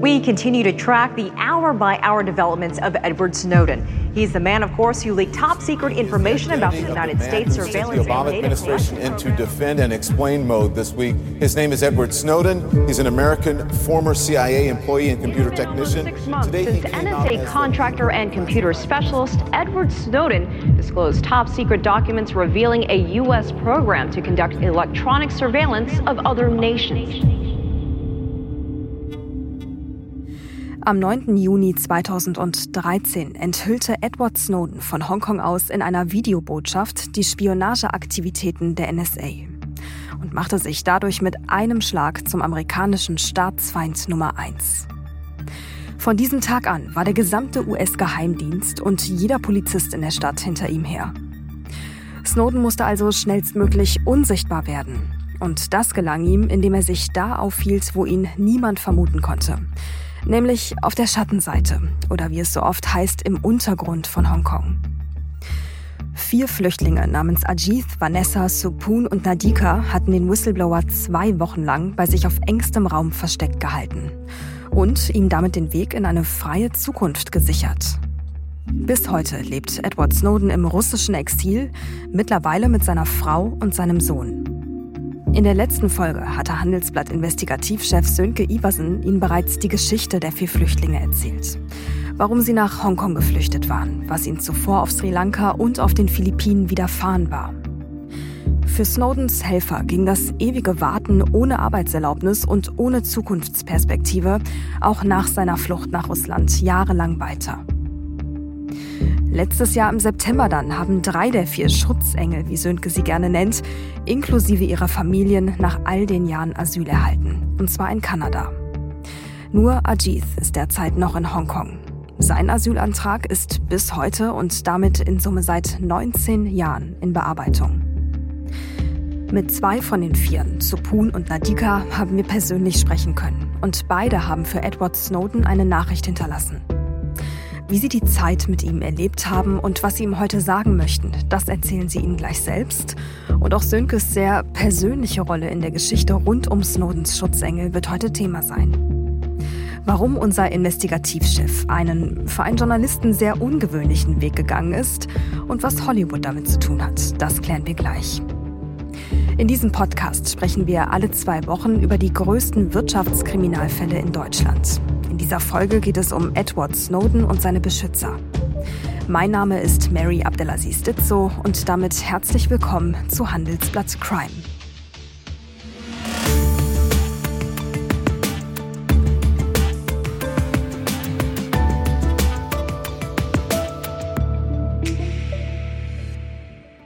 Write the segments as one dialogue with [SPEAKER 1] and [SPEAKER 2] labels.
[SPEAKER 1] We continue to track the hour by hour developments of Edward Snowden. He's the man, of course, who leaked top secret information about the United States surveillance
[SPEAKER 2] the Obama administration into defend and explain mode this week. His name is Edward Snowden. He's an American former CIA employee and computer technician.
[SPEAKER 1] Six months since NSA contractor and computer specialist Edward Snowden disclosed top secret documents revealing a U.S. program to conduct electronic surveillance of other nations.
[SPEAKER 3] Am 9. Juni 2013 enthüllte Edward Snowden von Hongkong aus in einer Videobotschaft die Spionageaktivitäten der NSA und machte sich dadurch mit einem Schlag zum amerikanischen Staatsfeind Nummer 1. Von diesem Tag an war der gesamte US-Geheimdienst und jeder Polizist in der Stadt hinter ihm her. Snowden musste also schnellstmöglich unsichtbar werden. Und das gelang ihm, indem er sich da aufhielt, wo ihn niemand vermuten konnte nämlich auf der Schattenseite oder wie es so oft heißt im Untergrund von Hongkong. Vier Flüchtlinge namens Ajith, Vanessa, Supun und Nadika hatten den Whistleblower zwei Wochen lang bei sich auf engstem Raum versteckt gehalten und ihm damit den Weg in eine freie Zukunft gesichert. Bis heute lebt Edward Snowden im russischen Exil, mittlerweile mit seiner Frau und seinem Sohn. In der letzten Folge hatte Handelsblatt-Investigativchef Sönke Iversen Ihnen bereits die Geschichte der vier Flüchtlinge erzählt. Warum sie nach Hongkong geflüchtet waren, was ihnen zuvor auf Sri Lanka und auf den Philippinen widerfahren war. Für Snowdens Helfer ging das ewige Warten ohne Arbeitserlaubnis und ohne Zukunftsperspektive auch nach seiner Flucht nach Russland jahrelang weiter. Letztes Jahr im September dann haben drei der vier Schutzengel, wie Sönke sie gerne nennt, inklusive ihrer Familien nach all den Jahren Asyl erhalten. Und zwar in Kanada. Nur Ajith ist derzeit noch in Hongkong. Sein Asylantrag ist bis heute und damit in Summe seit 19 Jahren in Bearbeitung. Mit zwei von den Vieren, Supun und Nadika, haben wir persönlich sprechen können. Und beide haben für Edward Snowden eine Nachricht hinterlassen. Wie Sie die Zeit mit ihm erlebt haben und was Sie ihm heute sagen möchten, das erzählen Sie Ihnen gleich selbst. Und auch Sönkes sehr persönliche Rolle in der Geschichte rund um Snowdens Schutzengel wird heute Thema sein. Warum unser Investigativchef einen für einen Journalisten sehr ungewöhnlichen Weg gegangen ist und was Hollywood damit zu tun hat, das klären wir gleich. In diesem Podcast sprechen wir alle zwei Wochen über die größten Wirtschaftskriminalfälle in Deutschland dieser Folge geht es um Edward Snowden und seine Beschützer. Mein Name ist Mary Abdelaziz Ditzo und damit herzlich willkommen zu Handelsblatt Crime.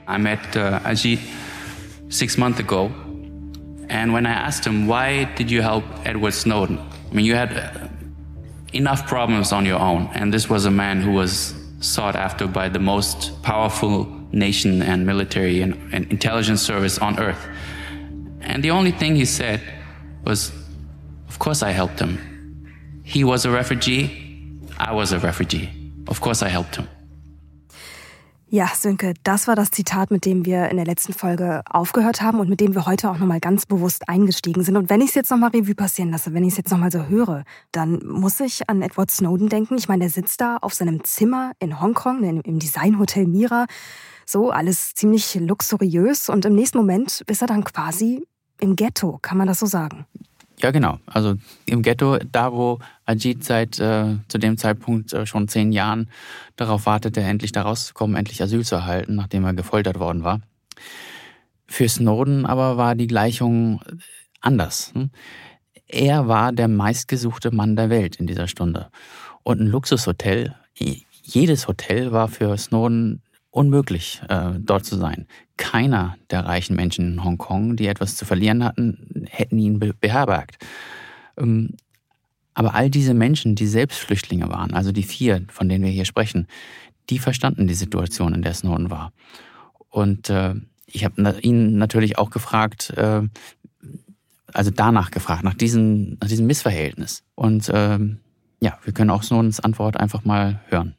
[SPEAKER 4] I met uh, Ajit six months ago, and when I asked him, why did you help Edward Snowden? I mean, you had uh, enough problems on your own. And this was a man who was sought after by the most powerful nation and military and, and intelligence service on earth. And the only thing he said was, Of course I helped him. He was a refugee. I was a refugee. Of course I helped him.
[SPEAKER 3] Ja, Sönke, das war das Zitat, mit dem wir in der letzten Folge aufgehört haben und mit dem wir heute auch nochmal ganz bewusst eingestiegen sind. Und wenn ich es jetzt nochmal Revue passieren lasse, wenn ich es jetzt nochmal so höre, dann muss ich an Edward Snowden denken. Ich meine, der sitzt da auf seinem Zimmer in Hongkong, im Designhotel Mira. So, alles ziemlich luxuriös. Und im nächsten Moment ist er dann quasi im Ghetto, kann man das so sagen?
[SPEAKER 4] Ja, genau. Also im Ghetto, da wo Ajit seit äh, zu dem Zeitpunkt äh, schon zehn Jahren darauf wartete, endlich da rauszukommen, endlich Asyl zu erhalten, nachdem er gefoltert worden war. Für Snowden aber war die Gleichung anders. Hm? Er war der meistgesuchte Mann der Welt in dieser Stunde. Und ein Luxushotel, jedes Hotel war für Snowden unmöglich, äh, dort zu sein. Keiner der reichen Menschen in Hongkong, die etwas zu verlieren hatten, hätten ihn beherbergt. Ähm, aber all diese Menschen, die selbst Flüchtlinge waren, also die vier, von denen wir hier sprechen, die verstanden die Situation, in der Snowden war. Und äh, ich habe ihn natürlich auch gefragt, äh, also danach gefragt, nach, diesen, nach diesem Missverhältnis. Und äh, ja, wir können auch Snowdens Antwort einfach mal hören.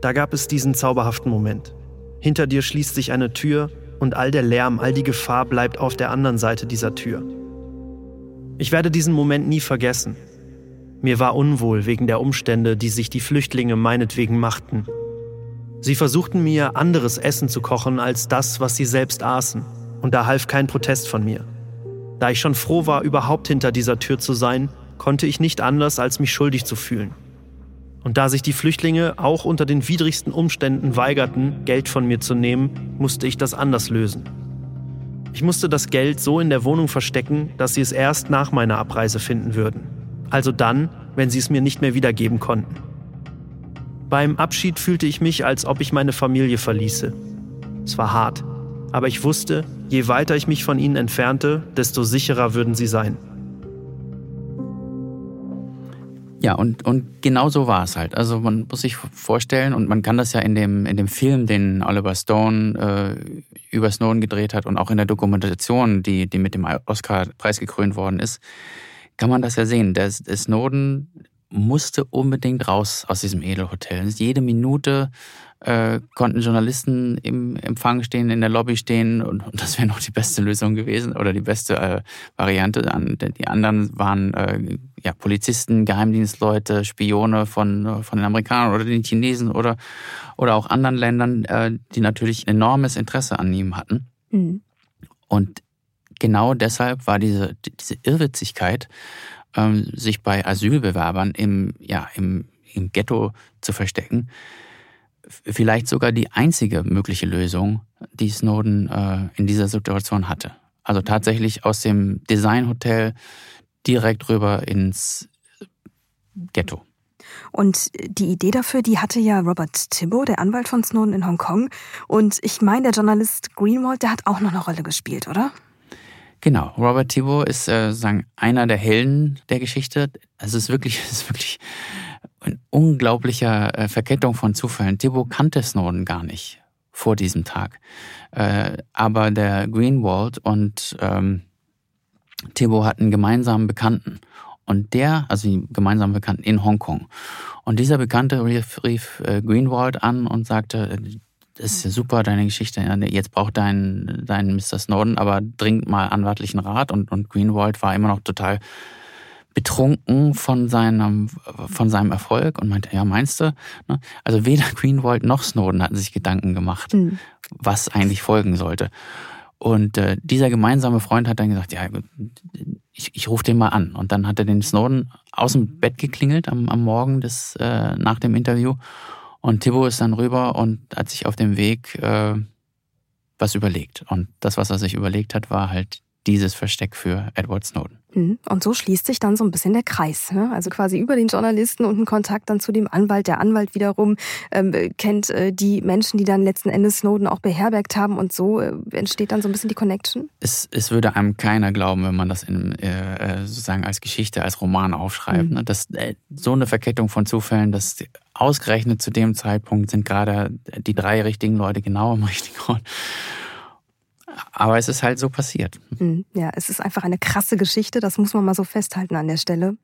[SPEAKER 5] Da gab es diesen zauberhaften Moment. Hinter dir schließt sich eine Tür und all der Lärm, all die Gefahr bleibt auf der anderen Seite dieser Tür. Ich werde diesen Moment nie vergessen. Mir war unwohl wegen der Umstände, die sich die Flüchtlinge meinetwegen machten. Sie versuchten mir anderes Essen zu kochen als das, was sie selbst aßen, und da half kein Protest von mir. Da ich schon froh war, überhaupt hinter dieser Tür zu sein, konnte ich nicht anders, als mich schuldig zu fühlen. Und da sich die Flüchtlinge auch unter den widrigsten Umständen weigerten, Geld von mir zu nehmen, musste ich das anders lösen. Ich musste das Geld so in der Wohnung verstecken, dass sie es erst nach meiner Abreise finden würden. Also dann, wenn sie es mir nicht mehr wiedergeben konnten. Beim Abschied fühlte ich mich, als ob ich meine Familie verließe. Es war hart, aber ich wusste, je weiter ich mich von ihnen entfernte, desto sicherer würden sie sein.
[SPEAKER 4] Ja, und, und genau so war es halt. Also man muss sich vorstellen, und man kann das ja in dem, in dem Film, den Oliver Stone äh, über Snowden gedreht hat und auch in der Dokumentation, die, die mit dem Oscar-Preis gekrönt worden ist, kann man das ja sehen. Der, der Snowden musste unbedingt raus aus diesem Edelhotel. Jede Minute äh, konnten Journalisten im Empfang stehen, in der Lobby stehen und, und das wäre noch die beste Lösung gewesen oder die beste äh, Variante. Die anderen waren äh, ja, Polizisten, Geheimdienstleute, Spione von, von den Amerikanern oder den Chinesen oder, oder auch anderen Ländern, äh, die natürlich enormes Interesse an ihm hatten. Mhm. Und genau deshalb war diese, diese Irrwitzigkeit, ähm, sich bei Asylbewerbern im, ja, im, im Ghetto zu verstecken, vielleicht sogar die einzige mögliche Lösung, die Snowden äh, in dieser Situation hatte. Also tatsächlich aus dem Designhotel direkt rüber ins Ghetto.
[SPEAKER 3] Und die Idee dafür, die hatte ja Robert Thibault, der Anwalt von Snowden in Hongkong. Und ich meine, der Journalist Greenwald, der hat auch noch eine Rolle gespielt, oder?
[SPEAKER 4] Genau, Robert Thibault ist äh, sagen, einer der Helden der Geschichte. Also es ist wirklich, es ist wirklich eine unglaubliche äh, Verkettung von Zufällen. Thibault kannte Snowden gar nicht vor diesem Tag. Äh, aber der Greenwald und ähm, Thibault hatten gemeinsamen Bekannten. Und der, also die gemeinsamen Bekannten in Hongkong. Und dieser Bekannte rief, rief äh, Greenwald an und sagte, das ist ja super, deine Geschichte. Jetzt braucht dein, dein Mr. Snowden aber dringend mal anwaltlichen Rat. Und, und Greenwald war immer noch total betrunken von seinem, von seinem Erfolg und meinte, ja, meinst du? Ne? Also weder Greenwald noch Snowden hatten sich Gedanken gemacht, mhm. was eigentlich folgen sollte. Und äh, dieser gemeinsame Freund hat dann gesagt, ja, ich, ich rufe den mal an. Und dann hat er den Snowden aus dem Bett geklingelt am, am Morgen des, äh, nach dem Interview. Und Thibaut ist dann rüber und hat sich auf dem Weg äh, was überlegt. Und das, was er sich überlegt hat, war halt dieses Versteck für Edward Snowden.
[SPEAKER 3] Mhm. Und so schließt sich dann so ein bisschen der Kreis. Ne? Also quasi über den Journalisten und einen Kontakt dann zu dem Anwalt. Der Anwalt wiederum ähm, kennt äh, die Menschen, die dann letzten Endes Snowden auch beherbergt haben. Und so äh, entsteht dann so ein bisschen die Connection.
[SPEAKER 4] Es, es würde einem keiner glauben, wenn man das in, äh, äh sozusagen als Geschichte, als Roman aufschreibt. Mhm. Ne? Das, äh, so eine Verkettung von Zufällen, dass ausgerechnet zu dem Zeitpunkt sind gerade die drei richtigen Leute genau am richtigen Ort. Aber es ist halt so passiert.
[SPEAKER 3] Hm, ja, es ist einfach eine krasse Geschichte, das muss man mal so festhalten an der Stelle.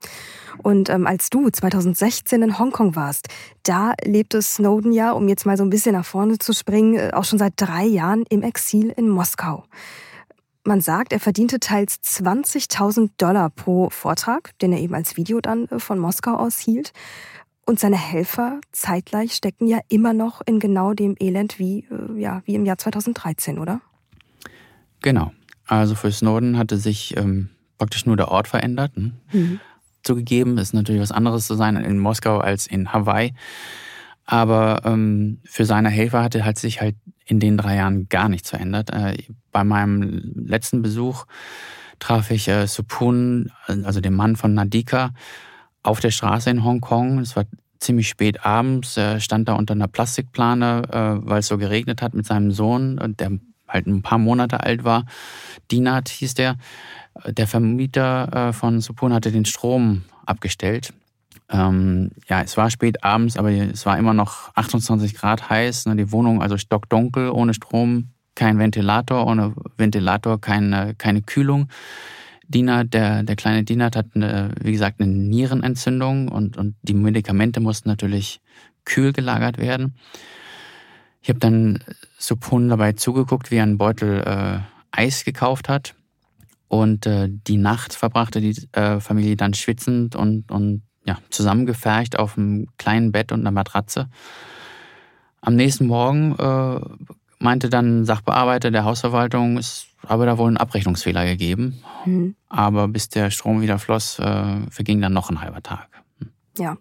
[SPEAKER 3] Und ähm, als du 2016 in Hongkong warst, da lebte Snowden ja, um jetzt mal so ein bisschen nach vorne zu springen, äh, auch schon seit drei Jahren im Exil in Moskau. Man sagt, er verdiente teils 20.000 Dollar pro Vortrag, den er eben als Video dann äh, von Moskau aus hielt. Und seine Helfer zeitgleich stecken ja immer noch in genau dem Elend wie, äh, ja, wie im Jahr 2013, oder?
[SPEAKER 4] Genau. Also für Snowden hatte sich ähm, praktisch nur der Ort verändert. Ne? Mhm. Zugegeben ist natürlich was anderes zu sein in Moskau als in Hawaii. Aber ähm, für seine Helfer hatte halt sich halt in den drei Jahren gar nichts verändert. Äh, bei meinem letzten Besuch traf ich äh, Supun, also den Mann von Nadika, auf der Straße in Hongkong. Es war ziemlich spät abends. Er stand da unter einer Plastikplane, äh, weil es so geregnet hat mit seinem Sohn. Der halt ein paar Monate alt war. Dinat hieß der. Der Vermieter äh, von Supun hatte den Strom abgestellt. Ähm, ja, es war spät abends, aber es war immer noch 28 Grad heiß. Ne, die Wohnung also stockdunkel, ohne Strom, kein Ventilator, ohne Ventilator keine, keine Kühlung. Dinat, der, der kleine Dinat hat, eine, wie gesagt, eine Nierenentzündung und, und die Medikamente mussten natürlich kühl gelagert werden. Ich habe dann Supun dabei zugeguckt, wie er einen Beutel äh, Eis gekauft hat. Und äh, die Nacht verbrachte die äh, Familie dann schwitzend und, und ja, zusammengefercht auf einem kleinen Bett und einer Matratze. Am nächsten Morgen äh, meinte dann ein Sachbearbeiter der Hausverwaltung, es habe da wohl einen Abrechnungsfehler gegeben. Mhm. Aber bis der Strom wieder floss, äh, verging dann noch ein halber Tag.
[SPEAKER 3] Ja,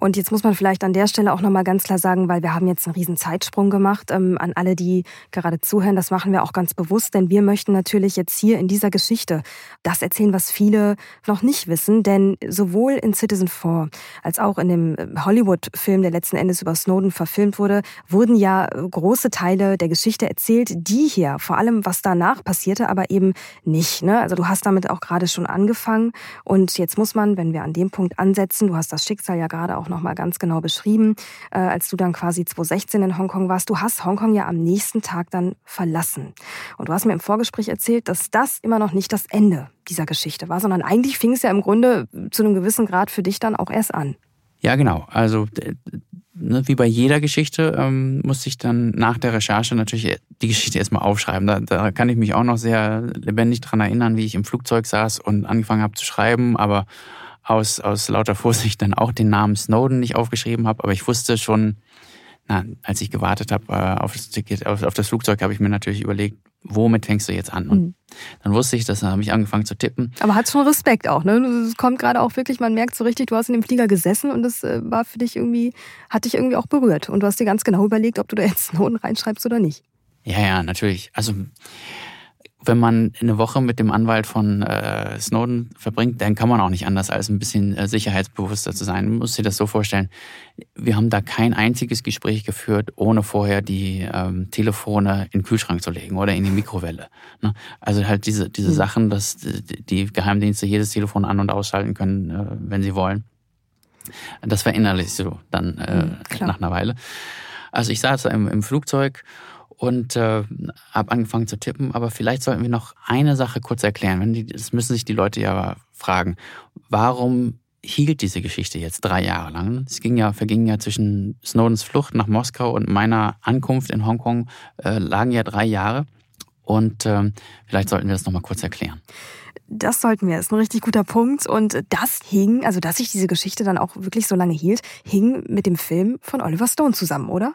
[SPEAKER 3] und jetzt muss man vielleicht an der Stelle auch nochmal ganz klar sagen, weil wir haben jetzt einen riesen Zeitsprung gemacht, ähm, an alle, die gerade zuhören, das machen wir auch ganz bewusst, denn wir möchten natürlich jetzt hier in dieser Geschichte das erzählen, was viele noch nicht wissen, denn sowohl in Citizen 4 als auch in dem äh, Hollywood-Film, der letzten Endes über Snowden verfilmt wurde, wurden ja äh, große Teile der Geschichte erzählt, die hier, vor allem was danach passierte, aber eben nicht. Ne? Also du hast damit auch gerade schon angefangen und jetzt muss man, wenn wir an dem Punkt ansetzen, du hast das Schicksal ja gerade auch nochmal ganz genau beschrieben, äh, als du dann quasi 2016 in Hongkong warst. Du hast Hongkong ja am nächsten Tag dann verlassen. Und du hast mir im Vorgespräch erzählt, dass das immer noch nicht das Ende dieser Geschichte war, sondern eigentlich fing es ja im Grunde zu einem gewissen Grad für dich dann auch erst an.
[SPEAKER 4] Ja, genau. Also ne, wie bei jeder Geschichte ähm, musste ich dann nach der Recherche natürlich die Geschichte erstmal aufschreiben. Da, da kann ich mich auch noch sehr lebendig dran erinnern, wie ich im Flugzeug saß und angefangen habe zu schreiben, aber aus, aus lauter Vorsicht dann auch den Namen Snowden nicht aufgeschrieben habe. Aber ich wusste schon, na, als ich gewartet habe äh, auf das Ticket, auf, auf das Flugzeug, habe ich mir natürlich überlegt, womit fängst du jetzt an? Und mhm. dann wusste ich, dass dann habe ich angefangen zu tippen.
[SPEAKER 3] Aber hat schon Respekt auch, ne? Es kommt gerade auch wirklich, man merkt so richtig, du hast in dem Flieger gesessen und das äh, war für dich irgendwie, hat dich irgendwie auch berührt. Und du hast dir ganz genau überlegt, ob du da jetzt Snowden reinschreibst oder nicht.
[SPEAKER 4] Ja, ja, natürlich. Also wenn man eine Woche mit dem Anwalt von äh, Snowden verbringt, dann kann man auch nicht anders, als ein bisschen äh, sicherheitsbewusster zu sein. Man muss sich das so vorstellen. Wir haben da kein einziges Gespräch geführt, ohne vorher die ähm, Telefone in den Kühlschrank zu legen oder in die Mikrowelle. Ne? Also halt diese, diese mhm. Sachen, dass die Geheimdienste jedes Telefon an- und ausschalten können, äh, wenn sie wollen. Das verinnerlichst du dann äh, mhm, nach einer Weile. Also ich saß im, im Flugzeug und äh, habe angefangen zu tippen. Aber vielleicht sollten wir noch eine Sache kurz erklären. Die, das müssen sich die Leute ja fragen. Warum hielt diese Geschichte jetzt drei Jahre lang? Es ging ja, verging ja zwischen Snowdens Flucht nach Moskau und meiner Ankunft in Hongkong äh, lagen ja drei Jahre. Und äh, vielleicht sollten wir das nochmal kurz erklären.
[SPEAKER 3] Das sollten wir. Das ist ein richtig guter Punkt. Und das hing, also dass sich diese Geschichte dann auch wirklich so lange hielt, hing mit dem Film von Oliver Stone zusammen, oder?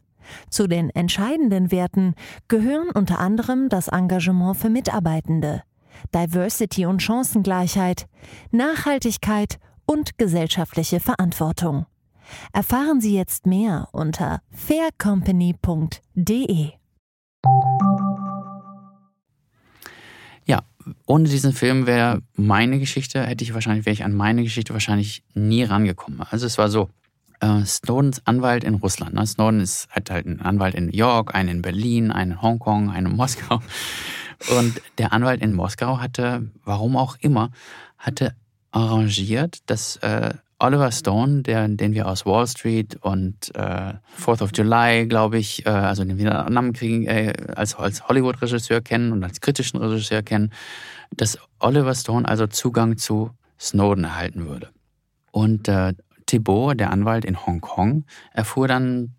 [SPEAKER 6] Zu den entscheidenden Werten gehören unter anderem das Engagement für Mitarbeitende, Diversity und Chancengleichheit, Nachhaltigkeit und gesellschaftliche Verantwortung. Erfahren Sie jetzt mehr unter faircompany.de.
[SPEAKER 4] Ja, ohne diesen Film wäre meine Geschichte, hätte ich wahrscheinlich, wäre ich an meine Geschichte wahrscheinlich nie rangekommen. Also es war so, äh, Snowdens Anwalt in Russland. Ne? Snowden ist, hat halt einen Anwalt in New York, einen in Berlin, einen in Hongkong, einen in Moskau. Und der Anwalt in Moskau hatte, warum auch immer, hatte arrangiert, dass äh, Oliver Stone, der, den wir aus Wall Street und äh, Fourth of July, glaube ich, äh, also den kriegen, äh, als, als Hollywood-Regisseur kennen und als kritischen Regisseur kennen, dass Oliver Stone also Zugang zu Snowden erhalten würde. Und äh, Thibault, der Anwalt in Hongkong, erfuhr dann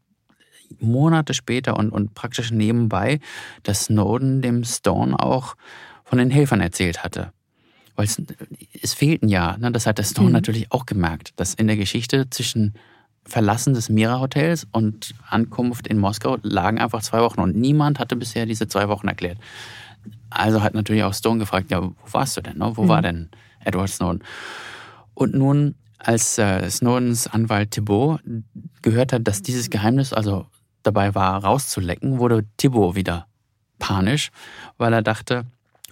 [SPEAKER 4] Monate später und, und praktisch nebenbei, dass Snowden dem Stone auch von den Helfern erzählt hatte. Weil es, es fehlten ja, ne? das hat der Stone mhm. natürlich auch gemerkt, dass in der Geschichte zwischen Verlassen des Mira-Hotels und Ankunft in Moskau lagen einfach zwei Wochen und niemand hatte bisher diese zwei Wochen erklärt. Also hat natürlich auch Stone gefragt, ja, wo warst du denn? Ne? Wo mhm. war denn Edward Snowden? Und nun als äh, Snowdens Anwalt Thibault gehört hat, dass dieses Geheimnis also dabei war, rauszulecken, wurde Thibault wieder panisch, weil er dachte,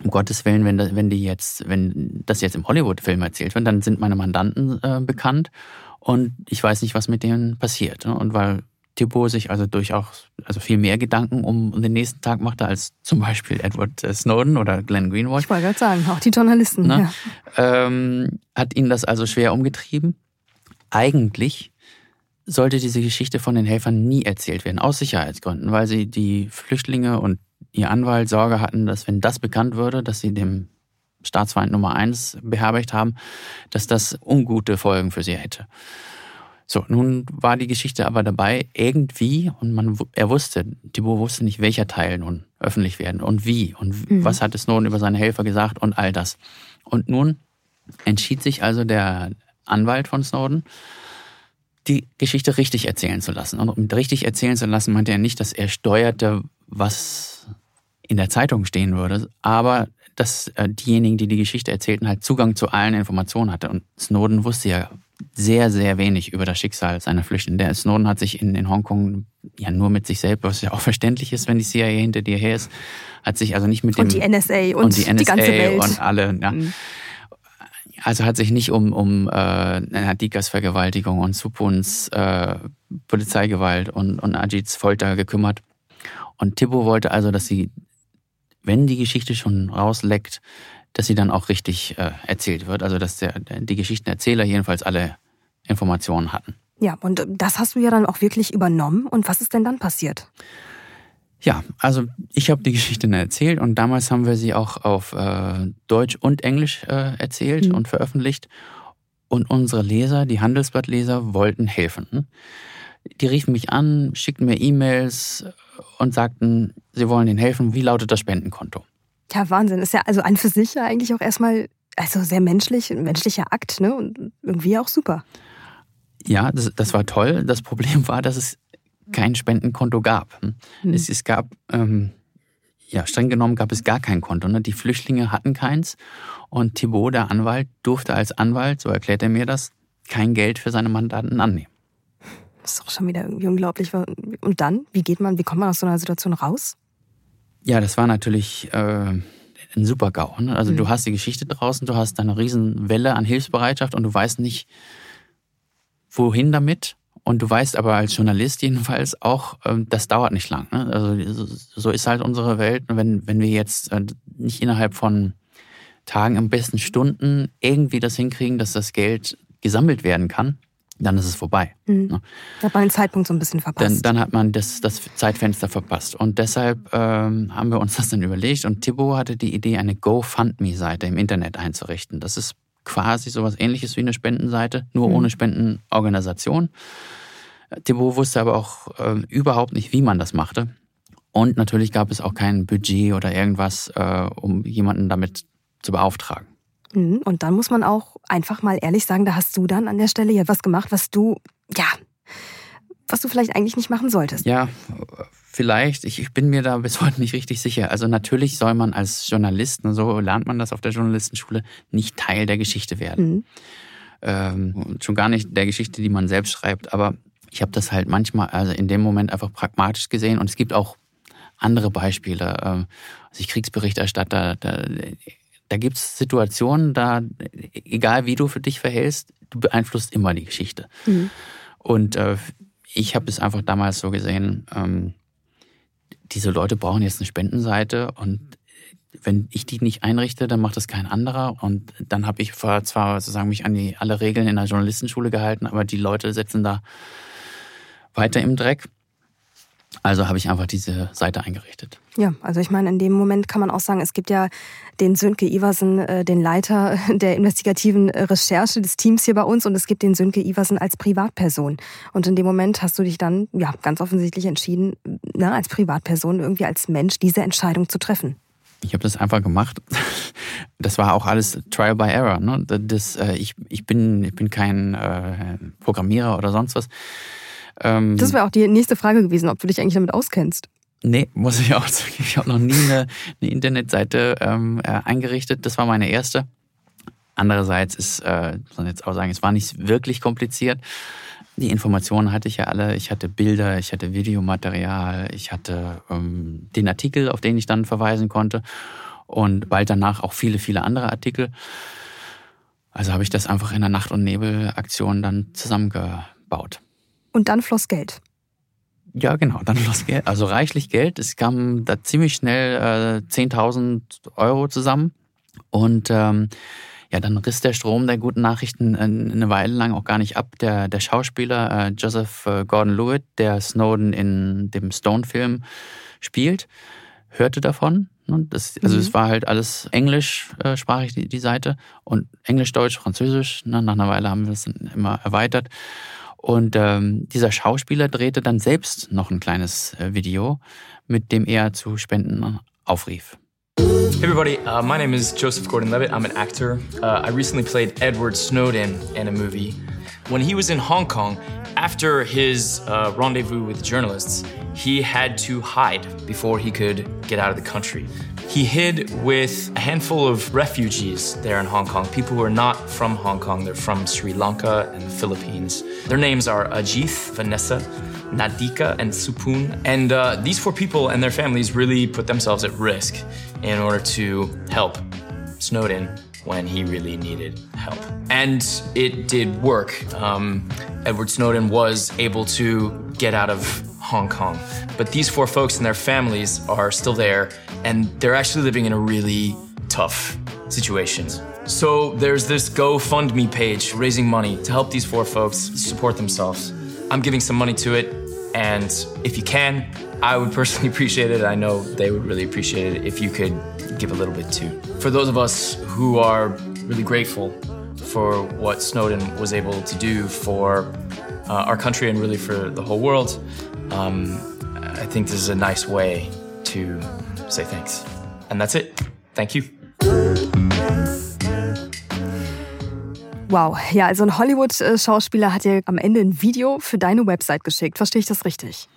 [SPEAKER 4] um Gottes Willen, wenn, das, wenn die jetzt, wenn das jetzt im Hollywood-Film erzählt wird, dann sind meine Mandanten äh, bekannt und ich weiß nicht, was mit denen passiert. Ne? Und weil Thibault sich also durchaus also viel mehr Gedanken um den nächsten Tag machte als zum Beispiel Edward äh, Snowden oder Glenn Greenwald.
[SPEAKER 3] Ich wollte gerade sagen, auch die Journalisten. Ne?
[SPEAKER 4] Ja. Ähm, hat ihn das also schwer umgetrieben. eigentlich sollte diese Geschichte von den Helfern nie erzählt werden, aus Sicherheitsgründen, weil sie die Flüchtlinge und ihr Anwalt Sorge hatten, dass wenn das bekannt würde, dass sie dem Staatsfeind Nummer eins beherbergt haben, dass das ungute Folgen für sie hätte. So, nun war die Geschichte aber dabei irgendwie und man, er wusste, Thibaut wusste nicht, welcher Teil nun öffentlich werden und wie und mhm. was hat Snowden über seine Helfer gesagt und all das. Und nun entschied sich also der Anwalt von Snowden, die Geschichte richtig erzählen zu lassen. Und mit richtig erzählen zu lassen meinte er nicht, dass er steuerte, was in der Zeitung stehen würde, aber dass äh, diejenigen, die die Geschichte erzählten, halt Zugang zu allen Informationen hatte. Und Snowden wusste ja sehr, sehr wenig über das Schicksal seiner Flüchtlinge. Der Snowden hat sich in, in Hongkong ja nur mit sich selbst, was ja auch verständlich ist, wenn die CIA hinter dir her ist, hat sich also nicht mit dem...
[SPEAKER 3] Und die NSA und, und die, NSA die ganze Welt.
[SPEAKER 4] Und alle, ja. Mhm. Also hat sich nicht um, um äh, Hadikas Vergewaltigung und Supuns äh, Polizeigewalt und, und Ajits Folter gekümmert. Und Tibbo wollte also, dass sie, wenn die Geschichte schon rausleckt, dass sie dann auch richtig äh, erzählt wird. Also dass der, die Geschichtenerzähler jedenfalls alle Informationen hatten.
[SPEAKER 3] Ja, und das hast du ja dann auch wirklich übernommen. Und was ist denn dann passiert?
[SPEAKER 4] Ja, also ich habe die Geschichte erzählt und damals haben wir sie auch auf äh, Deutsch und Englisch äh, erzählt mhm. und veröffentlicht. Und unsere Leser, die Handelsblattleser, wollten helfen. Die riefen mich an, schickten mir E-Mails und sagten, sie wollen ihnen helfen. Wie lautet das Spendenkonto?
[SPEAKER 3] Ja, Wahnsinn. Ist ja also an für sich ja eigentlich auch erstmal also sehr menschlich, ein menschlicher Akt, ne? Und irgendwie auch super.
[SPEAKER 4] Ja, das, das war toll. Das Problem war, dass es kein Spendenkonto gab. Mhm. Es, es, gab, ähm, ja, streng genommen gab es gar kein Konto. Ne? Die Flüchtlinge hatten keins und Thibaut, der Anwalt, durfte als Anwalt, so erklärt er mir das, kein Geld für seine Mandanten annehmen.
[SPEAKER 3] Das ist doch schon wieder irgendwie unglaublich. Und dann, wie geht man, wie kommt man aus so einer Situation raus?
[SPEAKER 4] Ja, das war natürlich äh, ein super GAU. Ne? Also mhm. du hast die Geschichte draußen, du hast eine Riesenwelle an Hilfsbereitschaft und du weißt nicht, wohin damit. Und du weißt aber als Journalist jedenfalls auch, ähm, das dauert nicht lang. Ne? Also so ist halt unsere Welt. Wenn, wenn wir jetzt äh, nicht innerhalb von Tagen, am besten Stunden irgendwie das hinkriegen, dass das Geld gesammelt werden kann, dann ist es vorbei.
[SPEAKER 3] Mhm. Ne? Da hat man den Zeitpunkt so ein bisschen verpasst.
[SPEAKER 4] Dann, dann hat man das, das Zeitfenster verpasst. Und deshalb ähm, haben wir uns das dann überlegt. Und Thibaut hatte die Idee, eine GoFundMe-Seite im Internet einzurichten. Das ist quasi sowas ähnliches wie eine Spendenseite, nur mhm. ohne Spendenorganisation. Thibaut wusste aber auch äh, überhaupt nicht, wie man das machte. Und natürlich gab es auch kein Budget oder irgendwas, äh, um jemanden damit zu beauftragen.
[SPEAKER 3] Mhm. Und dann muss man auch einfach mal ehrlich sagen, da hast du dann an der Stelle ja was gemacht, was du, ja, was du vielleicht eigentlich nicht machen solltest.
[SPEAKER 4] Ja, vielleicht. Ich, ich bin mir da bis heute nicht richtig sicher. Also natürlich soll man als Journalist, so lernt man das auf der Journalistenschule, nicht Teil der Geschichte werden. Mhm. Ähm, schon gar nicht der Geschichte, die man selbst schreibt. Aber ich habe das halt manchmal, also in dem Moment einfach pragmatisch gesehen. Und es gibt auch andere Beispiele. Ähm, also ich Kriegsberichterstatter, da, gibt es Situationen, da, egal wie du für dich verhältst, du beeinflusst immer die Geschichte. Mhm. Und äh, ich habe es einfach damals so gesehen, ähm, diese Leute brauchen jetzt eine Spendenseite und wenn ich die nicht einrichte, dann macht das kein anderer. Und dann habe ich zwar sozusagen mich an die alle Regeln in der Journalistenschule gehalten, aber die Leute setzen da weiter im Dreck. Also habe ich einfach diese Seite eingerichtet.
[SPEAKER 3] Ja, also ich meine, in dem Moment kann man auch sagen, es gibt ja den Sönke Iversen, äh, den Leiter der investigativen Recherche des Teams hier bei uns und es gibt den Sönke Iversen als Privatperson. Und in dem Moment hast du dich dann ja ganz offensichtlich entschieden, ne, als Privatperson, irgendwie als Mensch diese Entscheidung zu treffen.
[SPEAKER 4] Ich habe das einfach gemacht. Das war auch alles Trial by Error. Ne? Das, äh, ich, ich, bin, ich bin kein äh, Programmierer oder sonst was.
[SPEAKER 3] Ähm, das wäre auch die nächste Frage gewesen, ob du dich eigentlich damit auskennst.
[SPEAKER 4] Nee, muss ich auch sagen. Ich habe noch nie eine, eine Internetseite ähm, äh, eingerichtet. Das war meine erste. Andererseits ist, äh, muss man jetzt auch sagen, es war nicht wirklich kompliziert. Die Informationen hatte ich ja alle. Ich hatte Bilder, ich hatte Videomaterial, ich hatte ähm, den Artikel, auf den ich dann verweisen konnte. Und bald danach auch viele, viele andere Artikel. Also habe ich das einfach in der Nacht- und Nebel-Aktion dann zusammengebaut.
[SPEAKER 3] Und dann floss Geld.
[SPEAKER 4] Ja, genau, dann floss Geld. Also reichlich Geld. Es kam da ziemlich schnell äh, 10.000 Euro zusammen. Und ähm, ja, dann riss der Strom der guten Nachrichten eine Weile lang auch gar nicht ab. Der, der Schauspieler äh, Joseph äh, Gordon-Lewitt, der Snowden in dem Stone-Film spielt, hörte davon. Das, also mhm. es war halt alles englischsprachig, die, die Seite. Und Englisch, Deutsch, Französisch. Ne? Nach einer Weile haben wir das immer erweitert. Und ähm, dieser Schauspieler drehte dann selbst noch ein kleines äh, Video, mit dem er zu Spenden aufrief.
[SPEAKER 7] Hey everybody, uh, my name is Joseph Gordon-Levitt. I'm an actor. Uh, I recently played Edward Snowden in a movie. When he was in Hong Kong, after his uh, rendezvous with journalists, he had to hide before he could get out of the country. He hid with a handful of refugees there in Hong Kong, people who are not from Hong Kong, they're from Sri Lanka and the Philippines. Their names are Ajith, Vanessa, Nadika, and Supun. And uh, these four people and their families really put themselves at risk in order to help Snowden when he really needed help. And it did work. Um, Edward Snowden was able to get out of Hong Kong. But these four folks and their families are still there, and they're actually living in a really tough situation. So there's this GoFundMe page raising money to help these four folks support themselves. I'm giving some money to it, and if you can, I would personally appreciate it. I know they would really appreciate it if you could give a little bit too. For those of us who are really grateful for what Snowden was able to do for uh, our country and really for the whole world, um, I think this is a nice way to say thanks. And that's it. Thank you.
[SPEAKER 3] Wow, ja, also ein Hollywood-Schauspieler hat dir am Ende ein Video für deine Website geschickt. Verstehe ich das richtig?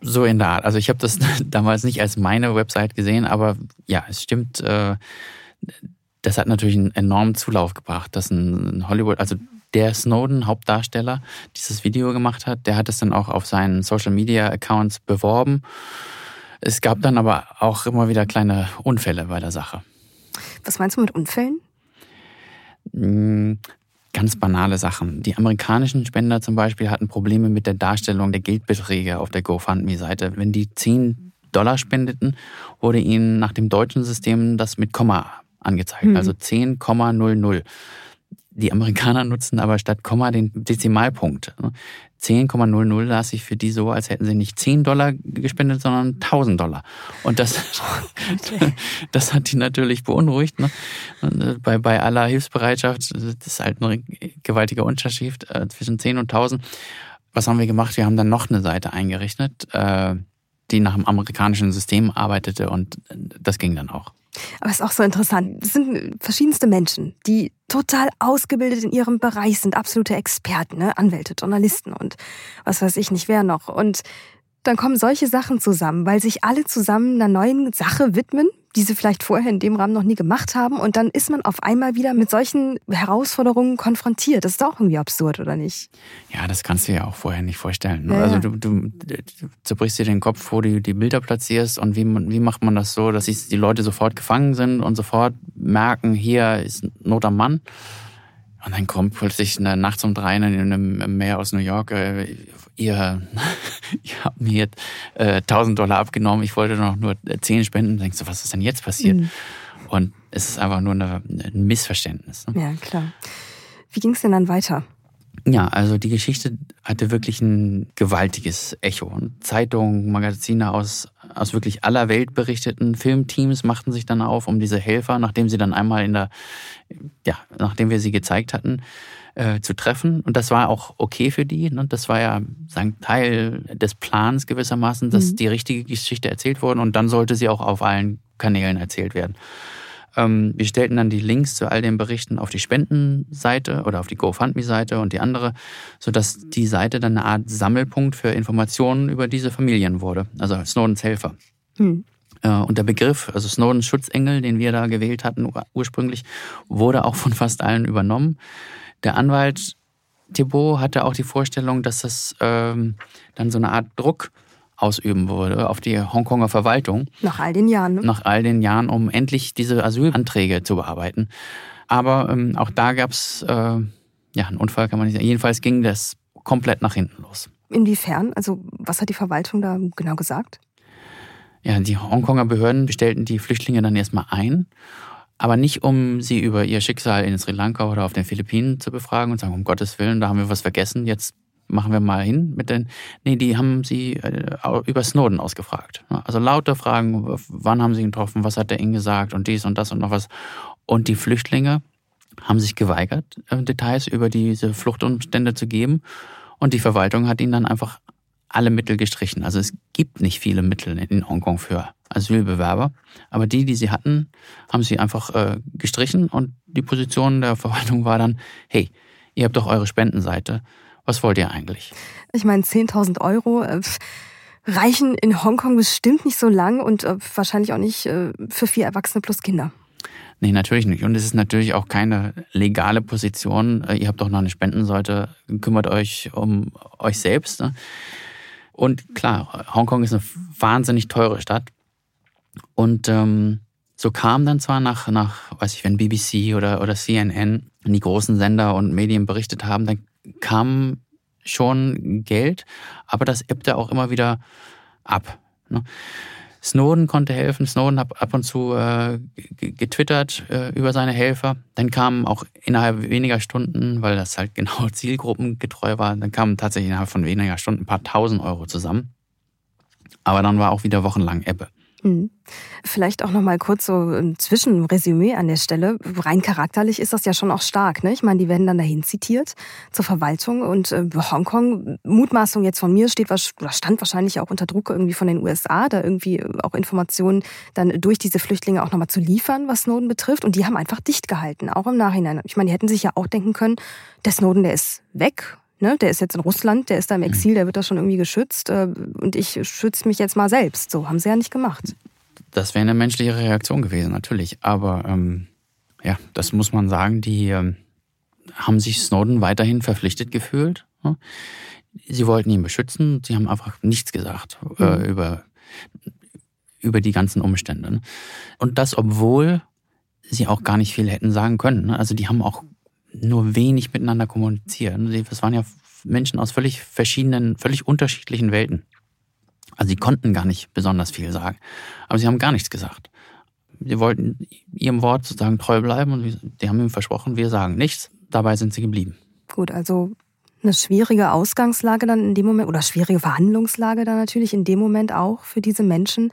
[SPEAKER 4] So in der Art. Also ich habe das damals nicht als meine Website gesehen, aber ja, es stimmt. Äh, das hat natürlich einen enormen Zulauf gebracht, dass ein Hollywood, also der Snowden, Hauptdarsteller, dieses Video gemacht hat. Der hat es dann auch auf seinen Social Media Accounts beworben. Es gab dann aber auch immer wieder kleine Unfälle bei der Sache.
[SPEAKER 3] Was meinst du mit Unfällen?
[SPEAKER 4] Hm, ganz banale Sachen. Die amerikanischen Spender zum Beispiel hatten Probleme mit der Darstellung der Geldbeträge auf der GoFundMe-Seite. Wenn die 10 Dollar spendeten, wurde ihnen nach dem deutschen System das mit Komma angezeigt, hm. also 10,00. Die Amerikaner nutzen aber statt Komma den Dezimalpunkt. 10,00 las sich für die so, als hätten sie nicht 10 Dollar gespendet, sondern 1000 Dollar. Und das, das hat die natürlich beunruhigt. Ne? Äh, bei, bei aller Hilfsbereitschaft, das ist halt ein gewaltiger Unterschied äh, zwischen 10 und 1000. Was haben wir gemacht? Wir haben dann noch eine Seite eingerichtet, äh, die nach dem amerikanischen System arbeitete und das ging dann auch.
[SPEAKER 3] Aber es ist auch so interessant. Es sind verschiedenste Menschen, die total ausgebildet in ihrem Bereich sind, absolute Experten, ne? Anwälte, Journalisten und was weiß ich nicht, wer noch. Und dann kommen solche Sachen zusammen, weil sich alle zusammen einer neuen Sache widmen, die sie vielleicht vorher in dem Rahmen noch nie gemacht haben. Und dann ist man auf einmal wieder mit solchen Herausforderungen konfrontiert. Das ist auch irgendwie absurd, oder nicht?
[SPEAKER 4] Ja, das kannst du dir auch vorher nicht vorstellen. Ne? Ja. Also du, du, du zerbrichst dir den Kopf, wo du die Bilder platzierst und wie, wie macht man das so, dass die Leute sofort gefangen sind und sofort merken, hier ist Not am Mann. Und dann kommt plötzlich eine Nachts um drei in einem Meer aus New York, äh, ihr, ihr habt mir jetzt äh, 1000 Dollar abgenommen, ich wollte noch nur 10 spenden. Denkst du, was ist denn jetzt passiert? Mhm. Und es ist einfach nur eine, ein Missverständnis.
[SPEAKER 3] Ne? Ja, klar. Wie ging es denn dann weiter?
[SPEAKER 4] Ja, also die Geschichte hatte wirklich ein gewaltiges Echo. Zeitungen, Magazine aus, aus wirklich aller Welt berichteten. Filmteams machten sich dann auf, um diese Helfer, nachdem sie dann einmal in der, ja, nachdem wir sie gezeigt hatten, äh, zu treffen. Und das war auch okay für die. Ne? Das war ja sagen, Teil des Plans gewissermaßen, dass mhm. die richtige Geschichte erzählt wurde und dann sollte sie auch auf allen Kanälen erzählt werden. Ähm, wir stellten dann die Links zu all den Berichten auf die Spendenseite oder auf die GoFundMe-Seite und die andere, sodass die Seite dann eine Art Sammelpunkt für Informationen über diese Familien wurde, also Snowdens Helfer. Hm. Und der Begriff, also Snowdens Schutzengel, den wir da gewählt hatten ursprünglich, wurde auch von fast allen übernommen. Der Anwalt Thibault hatte auch die Vorstellung, dass das ähm, dann so eine Art Druck ausüben würde auf die Hongkonger Verwaltung.
[SPEAKER 3] Nach all den Jahren. Ne?
[SPEAKER 4] Nach all den Jahren, um endlich diese Asylanträge zu bearbeiten. Aber ähm, auch da gab es äh, ja, einen Unfall, kann man nicht sagen. Jedenfalls ging das komplett nach hinten los.
[SPEAKER 3] Inwiefern? Also was hat die Verwaltung da genau gesagt?
[SPEAKER 4] Ja, die Hongkonger Behörden bestellten die Flüchtlinge dann erstmal ein Aber nicht, um sie über ihr Schicksal in Sri Lanka oder auf den Philippinen zu befragen und sagen, um Gottes Willen, da haben wir was vergessen, jetzt machen wir mal hin mit den. Nee, die haben sie äh, über Snowden ausgefragt. Also lauter Fragen, wann haben sie ihn getroffen, was hat er ihnen gesagt und dies und das und noch was. Und die Flüchtlinge haben sich geweigert, äh, Details über diese Fluchtumstände zu geben. Und die Verwaltung hat ihnen dann einfach alle Mittel gestrichen. Also es gibt nicht viele Mittel in Hongkong für Asylbewerber. Aber die, die sie hatten, haben sie einfach äh, gestrichen. Und die Position der Verwaltung war dann, hey, ihr habt doch eure Spendenseite was wollt ihr eigentlich?
[SPEAKER 3] Ich meine, 10.000 Euro äh, reichen in Hongkong bestimmt nicht so lang und äh, wahrscheinlich auch nicht äh, für vier Erwachsene plus Kinder.
[SPEAKER 4] Nee, natürlich nicht. Und es ist natürlich auch keine legale Position. Ihr habt doch noch eine Spendenseite, kümmert euch um euch selbst. Ne? Und klar, Hongkong ist eine wahnsinnig teure Stadt. Und ähm, so kam dann zwar nach, nach, weiß ich, wenn BBC oder, oder CNN, die großen Sender und Medien berichtet haben, dann kam schon Geld, aber das ebbte auch immer wieder ab. Ne? Snowden konnte helfen. Snowden hat ab und zu äh, getwittert äh, über seine Helfer. Dann kamen auch innerhalb weniger Stunden, weil das halt genau zielgruppengetreu war, dann kamen tatsächlich innerhalb von weniger Stunden ein paar tausend Euro zusammen. Aber dann war auch wieder wochenlang Ebbe.
[SPEAKER 3] Mhm. Vielleicht auch noch mal kurz so ein Zwischenresümee an der Stelle. Rein charakterlich ist das ja schon auch stark. Ne? Ich meine, die werden dann dahin zitiert zur Verwaltung und äh, Hongkong, Mutmaßung jetzt von mir, steht oder stand wahrscheinlich auch unter Druck irgendwie von den USA, da irgendwie auch Informationen dann durch diese Flüchtlinge auch nochmal zu liefern, was Snowden betrifft. Und die haben einfach dicht gehalten, auch im Nachhinein. Ich meine, die hätten sich ja auch denken können, der Snowden, der ist weg Ne, der ist jetzt in Russland, der ist da im mhm. Exil, der wird da schon irgendwie geschützt äh, und ich schütze mich jetzt mal selbst. So haben sie ja nicht gemacht.
[SPEAKER 4] Das wäre eine menschliche Reaktion gewesen, natürlich. Aber ähm, ja, das muss man sagen, die ähm, haben sich Snowden weiterhin verpflichtet gefühlt. Ne? Sie wollten ihn beschützen, sie haben einfach nichts gesagt äh, mhm. über, über die ganzen Umstände. Ne? Und das, obwohl sie auch gar nicht viel hätten sagen können. Ne? Also die haben auch nur wenig miteinander kommunizieren. Das waren ja Menschen aus völlig verschiedenen, völlig unterschiedlichen Welten. Also sie konnten gar nicht besonders viel sagen. Aber sie haben gar nichts gesagt. Sie wollten ihrem Wort sozusagen treu bleiben und die haben ihm versprochen, wir sagen nichts. Dabei sind sie geblieben.
[SPEAKER 3] Gut, also eine schwierige Ausgangslage dann in dem Moment oder schwierige Verhandlungslage dann natürlich in dem Moment auch für diese Menschen.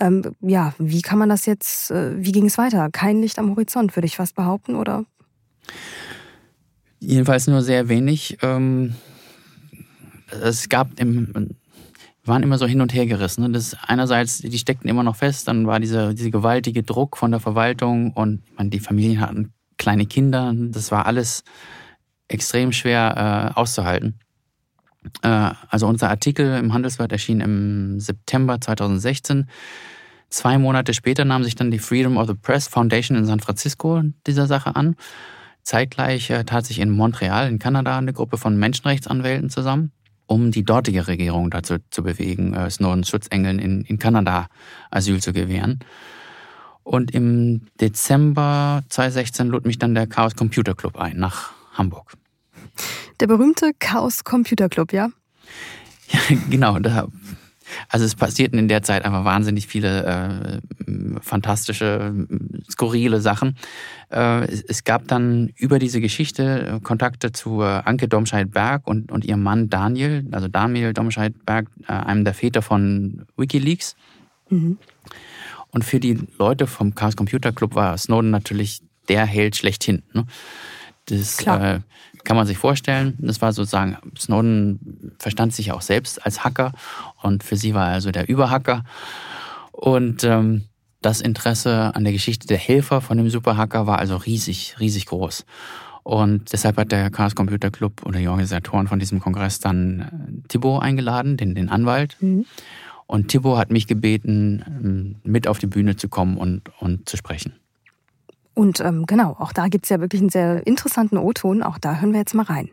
[SPEAKER 3] Ähm, ja, wie kann man das jetzt, äh, wie ging es weiter? Kein Licht am Horizont, würde ich fast behaupten, oder?
[SPEAKER 4] Jedenfalls nur sehr wenig. Ähm, es gab im, waren immer so hin und her gerissen. Das einerseits, die steckten immer noch fest, dann war dieser, dieser gewaltige Druck von der Verwaltung und meine, die Familien hatten kleine Kinder. Das war alles extrem schwer äh, auszuhalten. Äh, also unser Artikel im Handelsblatt erschien im September 2016. Zwei Monate später nahm sich dann die Freedom of the Press Foundation in San Francisco dieser Sache an. Zeitgleich äh, tat sich in Montreal in Kanada eine Gruppe von Menschenrechtsanwälten zusammen, um die dortige Regierung dazu zu bewegen, äh, Snowdens Schutzengeln in, in Kanada Asyl zu gewähren. Und im Dezember 2016 lud mich dann der Chaos Computer Club ein nach Hamburg.
[SPEAKER 3] Der berühmte Chaos Computer Club, ja?
[SPEAKER 4] Ja, genau. Da also es passierten in der Zeit einfach wahnsinnig viele äh, fantastische, skurrile Sachen. Äh, es, es, gab dann über diese Geschichte äh, Kontakte zu äh, Anke Domscheit-Berg und, und ihrem Mann Daniel, also Daniel Domscheit-Berg, äh, einem der Väter von Wikileaks. Mhm. Und für die Leute vom Chaos Computer Club war Snowden natürlich der Held schlechthin. Ne? Das. Äh, kann man sich vorstellen. Das war sozusagen, Snowden verstand sich auch selbst als Hacker und für sie war er also der Überhacker. Und ähm, das Interesse an der Geschichte der Helfer von dem Superhacker war also riesig, riesig groß. Und deshalb hat der Chaos Computer Club oder die Organisatoren von diesem Kongress dann äh, Thibaut eingeladen, den, den Anwalt. Mhm. Und Thibaut hat mich gebeten, ähm, mit auf die Bühne zu kommen und, und zu sprechen.
[SPEAKER 3] Und ähm, genau, auch da gibt es ja wirklich einen sehr interessanten O-Ton. Auch da hören wir jetzt mal rein.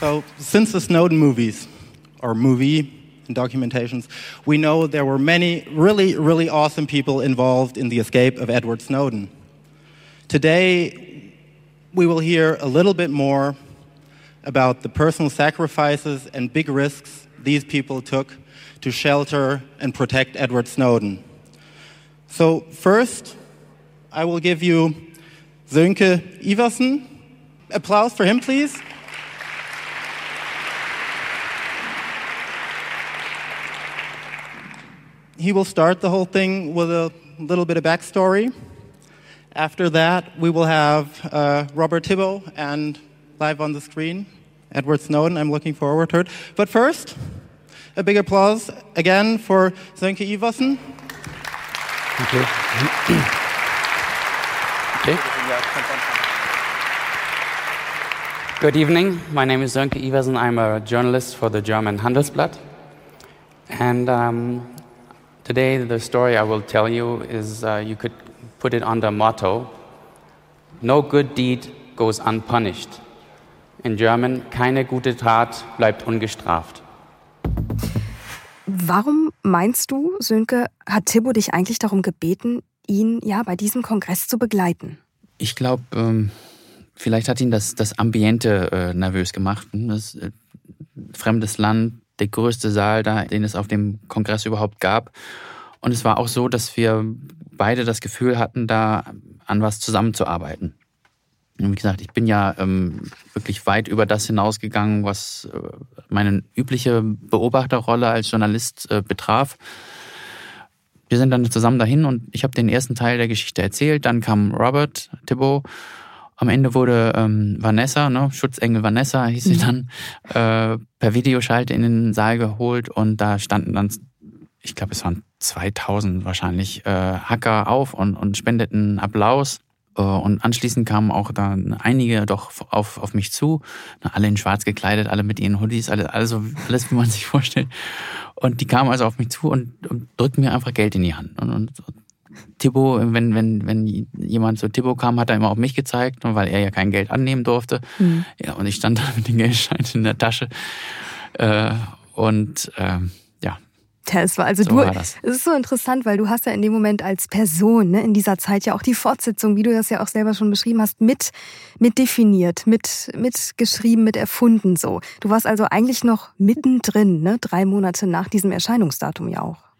[SPEAKER 8] So, since the Snowden movies, or movie and documentations, we know there were many really, really awesome people involved in the escape of Edward Snowden. Today, we will hear a little bit more about the personal sacrifices and big risks these people took to shelter and protect Edward Snowden. So, first, I will give you Sönke Iversen. Applause for him, please. He will start the whole thing with a little bit of backstory. After that, we will have uh, Robert Thibault and live on the screen, Edward Snowden. I'm looking forward to it. But first, a big applause again for Sönke Iversen.
[SPEAKER 4] Thank you. Okay. Good evening. My name is Sönke Iversen. I'm a journalist for the German Handelsblatt. And um, today, the story I will tell you is uh, you could put it under motto No good deed goes unpunished. In German, keine gute Tat bleibt ungestraft.
[SPEAKER 3] Warum meinst du, Sönke, hat Tibbo dich eigentlich darum gebeten, ihn ja bei diesem Kongress zu begleiten?
[SPEAKER 4] Ich glaube, ähm, vielleicht hat ihn das, das Ambiente äh, nervös gemacht. Das äh, fremdes Land, der größte Saal, da, den es auf dem Kongress überhaupt gab. Und es war auch so, dass wir beide das Gefühl hatten, da an was zusammenzuarbeiten. Wie gesagt, ich bin ja ähm, wirklich weit über das hinausgegangen, was äh, meine übliche Beobachterrolle als Journalist äh, betraf. Wir sind dann zusammen dahin und ich habe den ersten Teil der Geschichte erzählt. Dann kam Robert Thibault. Am Ende wurde ähm, Vanessa, ne, Schutzengel Vanessa hieß sie dann, äh, per Videoschalte in den Saal geholt und da standen dann, ich glaube, es waren 2000 wahrscheinlich, äh, Hacker auf und, und spendeten Applaus. Äh, und anschließend kamen auch dann einige doch auf, auf mich zu, alle in schwarz gekleidet, alle mit ihren Hoodies, alle, also alles, wie man sich vorstellt. Und die kamen also auf mich zu und, und drückten mir einfach Geld in die Hand. Und, und Thibaut, wenn, wenn, wenn jemand zu Thibaut kam, hat er immer auf mich gezeigt, weil er ja kein Geld annehmen durfte. Mhm. Ja, und ich stand da mit den Geldscheinen in der Tasche. Äh, und ähm,
[SPEAKER 3] es war also so du. War das. Es ist so interessant, weil du hast ja in dem Moment als Person ne, in dieser Zeit ja auch die Fortsetzung, wie du das ja auch selber schon beschrieben hast, mit mit definiert, mit mit geschrieben, mit erfunden so. Du warst also eigentlich noch mittendrin, ne, drei Monate nach diesem Erscheinungsdatum ja auch.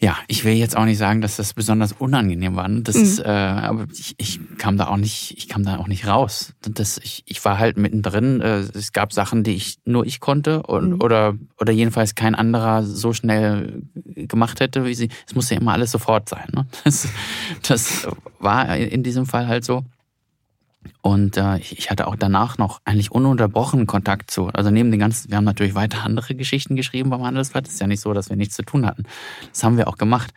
[SPEAKER 4] Ja, ich will jetzt auch nicht sagen, dass das besonders unangenehm war. Das mhm. ist, äh, aber ich, ich kam da auch nicht, ich kam da auch nicht raus. Das, ich, ich war halt mittendrin. Äh, es gab Sachen, die ich nur ich konnte und, mhm. oder oder jedenfalls kein anderer so schnell gemacht hätte, wie sie. Es musste ja immer alles sofort sein. Ne? Das, das war in diesem Fall halt so. Und äh, ich hatte auch danach noch eigentlich ununterbrochen Kontakt zu. Also neben den ganzen, wir haben natürlich weiter andere Geschichten geschrieben beim Handelsblatt. Es ist ja nicht so, dass wir nichts zu tun hatten. Das haben wir auch gemacht.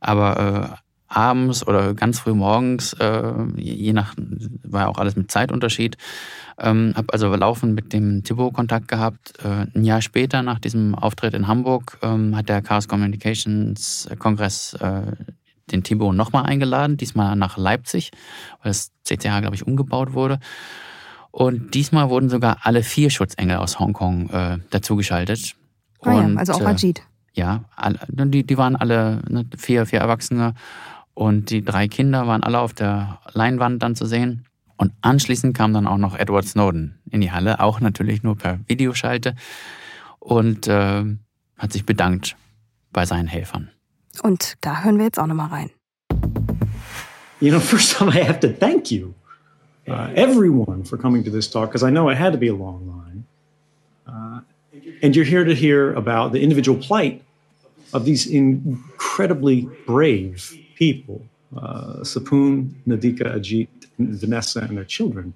[SPEAKER 4] Aber äh, abends oder ganz früh morgens, äh, je nach, war ja auch alles mit Zeitunterschied, ähm, habe also laufend mit dem Thibaut Kontakt gehabt. Äh, ein Jahr später, nach diesem Auftritt in Hamburg, ähm, hat der Chaos Communications Kongress äh, den Thibaut nochmal eingeladen, diesmal nach Leipzig, weil das CCH, glaube ich, umgebaut wurde. Und diesmal wurden sogar alle vier Schutzengel aus Hongkong äh, dazugeschaltet.
[SPEAKER 3] Ah ja, also auch Ajit. Äh,
[SPEAKER 4] ja, alle, die, die waren alle ne, vier, vier Erwachsene und die drei Kinder waren alle auf der Leinwand dann zu sehen. Und anschließend kam dann auch noch Edward Snowden in die Halle, auch natürlich nur per Videoschalte und äh, hat sich bedankt bei seinen Helfern.
[SPEAKER 3] Und da hören wir jetzt auch nochmal rein.
[SPEAKER 9] You know, first time I have to thank you, uh, everyone, for coming to this talk, because I know it had to be a long line. Uh, and you're here to hear about the individual plight of these incredibly brave people uh, Sapun, Nadika, Ajit, Vanessa, and their children.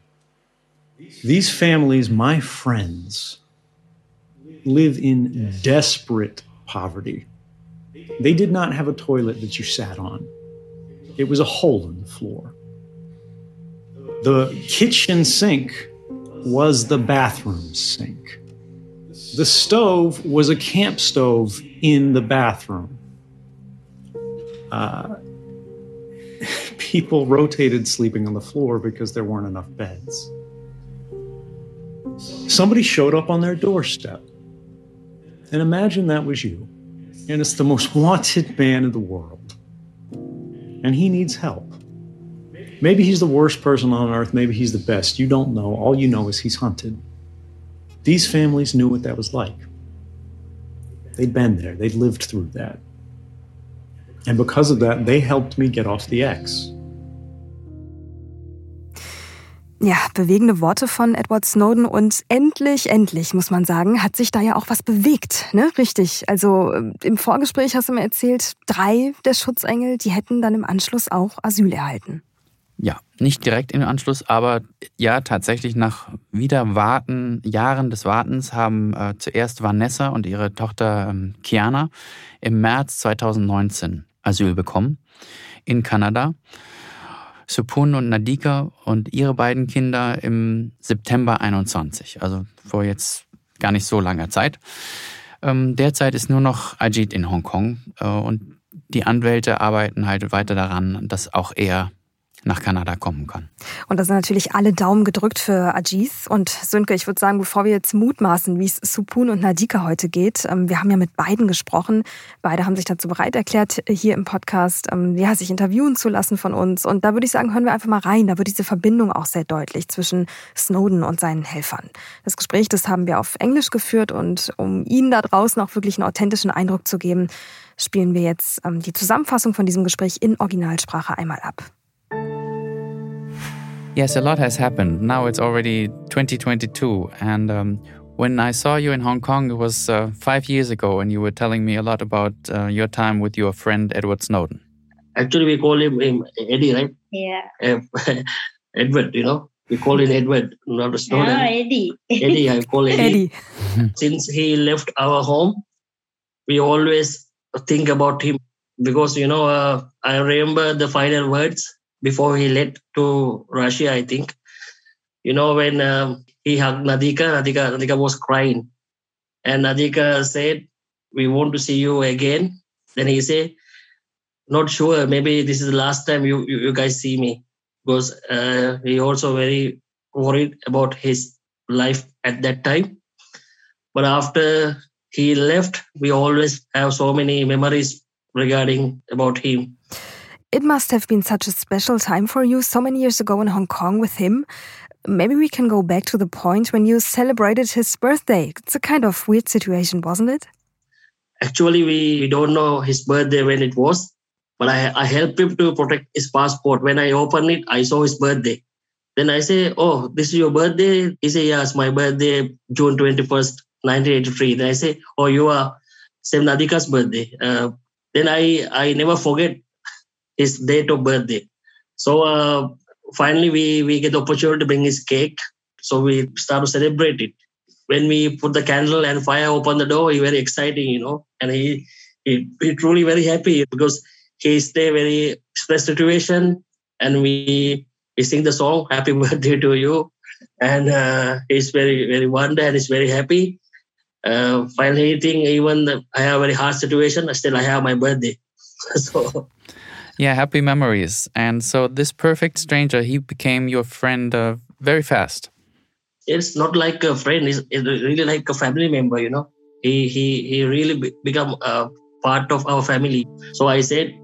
[SPEAKER 9] These families, my friends, live in desperate poverty. They did not have a toilet that you sat on, it was a hole in the floor. The kitchen sink was the bathroom sink. The stove was a camp stove in the bathroom. Uh, people rotated sleeping on the floor because there weren't enough beds. Somebody showed up on their doorstep. And imagine that was you and it's the most wanted man in the world. And he needs help. Maybe he's the worst person on earth, maybe he's the best. You don't know. All you know is he's hunted. These families knew what that was like. They'd been there, they'd lived through that. And because of that, they helped me get off the X.
[SPEAKER 3] Ja, bewegende Worte von Edward Snowden und endlich, endlich, muss man sagen, hat sich da ja auch was bewegt, ne? Richtig. Also äh, im Vorgespräch hast du mir erzählt, drei der Schutzengel, die hätten dann im Anschluss auch Asyl erhalten.
[SPEAKER 4] Ja, nicht direkt im Anschluss, aber ja, tatsächlich nach wieder Warten, Jahren des Wartens haben äh, zuerst Vanessa und ihre Tochter ähm, Kiana im März 2019 Asyl bekommen in Kanada. Supun und Nadika und ihre beiden Kinder im September 21, also vor jetzt gar nicht so langer Zeit. Ähm, derzeit ist nur noch Ajit in Hongkong äh, und die Anwälte arbeiten halt weiter daran, dass auch er nach Kanada kommen kann.
[SPEAKER 3] Und da sind natürlich alle Daumen gedrückt für Ajis. Und Sönke, ich würde sagen, bevor wir jetzt mutmaßen, wie es Supun und Nadika heute geht, ähm, wir haben ja mit beiden gesprochen. Beide haben sich dazu bereit erklärt, hier im Podcast ähm, ja, sich interviewen zu lassen von uns. Und da würde ich sagen, hören wir einfach mal rein. Da wird diese Verbindung auch sehr deutlich zwischen Snowden und seinen Helfern. Das Gespräch, das haben wir auf Englisch geführt und um Ihnen da draußen auch wirklich einen authentischen Eindruck zu geben, spielen wir jetzt ähm, die Zusammenfassung von diesem Gespräch in Originalsprache einmal ab.
[SPEAKER 4] Yes, a lot has happened. Now it's already 2022. And um, when I saw you in Hong Kong, it was uh, five years ago, and you were telling me a lot about uh, your time with your friend Edward Snowden.
[SPEAKER 10] Actually, we call him, him Eddie, right?
[SPEAKER 11] Yeah.
[SPEAKER 10] Edward, you know. We call him Edward, not Snowden.
[SPEAKER 11] No, Eddie.
[SPEAKER 10] Eddie, I call Eddie.
[SPEAKER 3] Eddie.
[SPEAKER 10] Since he left our home, we always think about him because, you know, uh, I remember the final words before he left to Russia, I think. You know, when um, he hugged Nadika, Nadika, Nadika was crying. And Nadika said, we want to see you again. Then he said, not sure, maybe this is the last time you, you, you guys see me. Because uh, he also very worried about his life at that time. But after he left, we always have so many memories regarding about him.
[SPEAKER 3] It must have been such a special time for you so many years ago in Hong Kong with him. Maybe we can go back to the point when you celebrated his birthday. It's a kind of weird situation, wasn't it?
[SPEAKER 10] Actually, we, don't know his birthday when it was, but I, I helped him to protect his passport. When I opened it, I saw his birthday. Then I say, Oh, this is your birthday? He say, Yes, my birthday, June 21st, 1983. Then I say, Oh, you are Sam Nadika's birthday. Uh, then I, I never forget his date of birthday. So uh, finally, we, we get the opportunity to bring his cake. So we start to celebrate it. When we put the candle and fire open the door, he very exciting, you know, and he he, he truly very happy because he stay very stressed situation, and we we sing the song "Happy Birthday to You," and uh, he's very very wonder and he's very happy. Uh, finally, eating even I have a very hard situation, still I have my birthday. so
[SPEAKER 4] Yeah, happy memories. And so this perfect stranger, he became your friend uh, very fast.
[SPEAKER 10] it's not like a friend it's, it's really like a family member you know. He he he really be- become a part of our family. So i said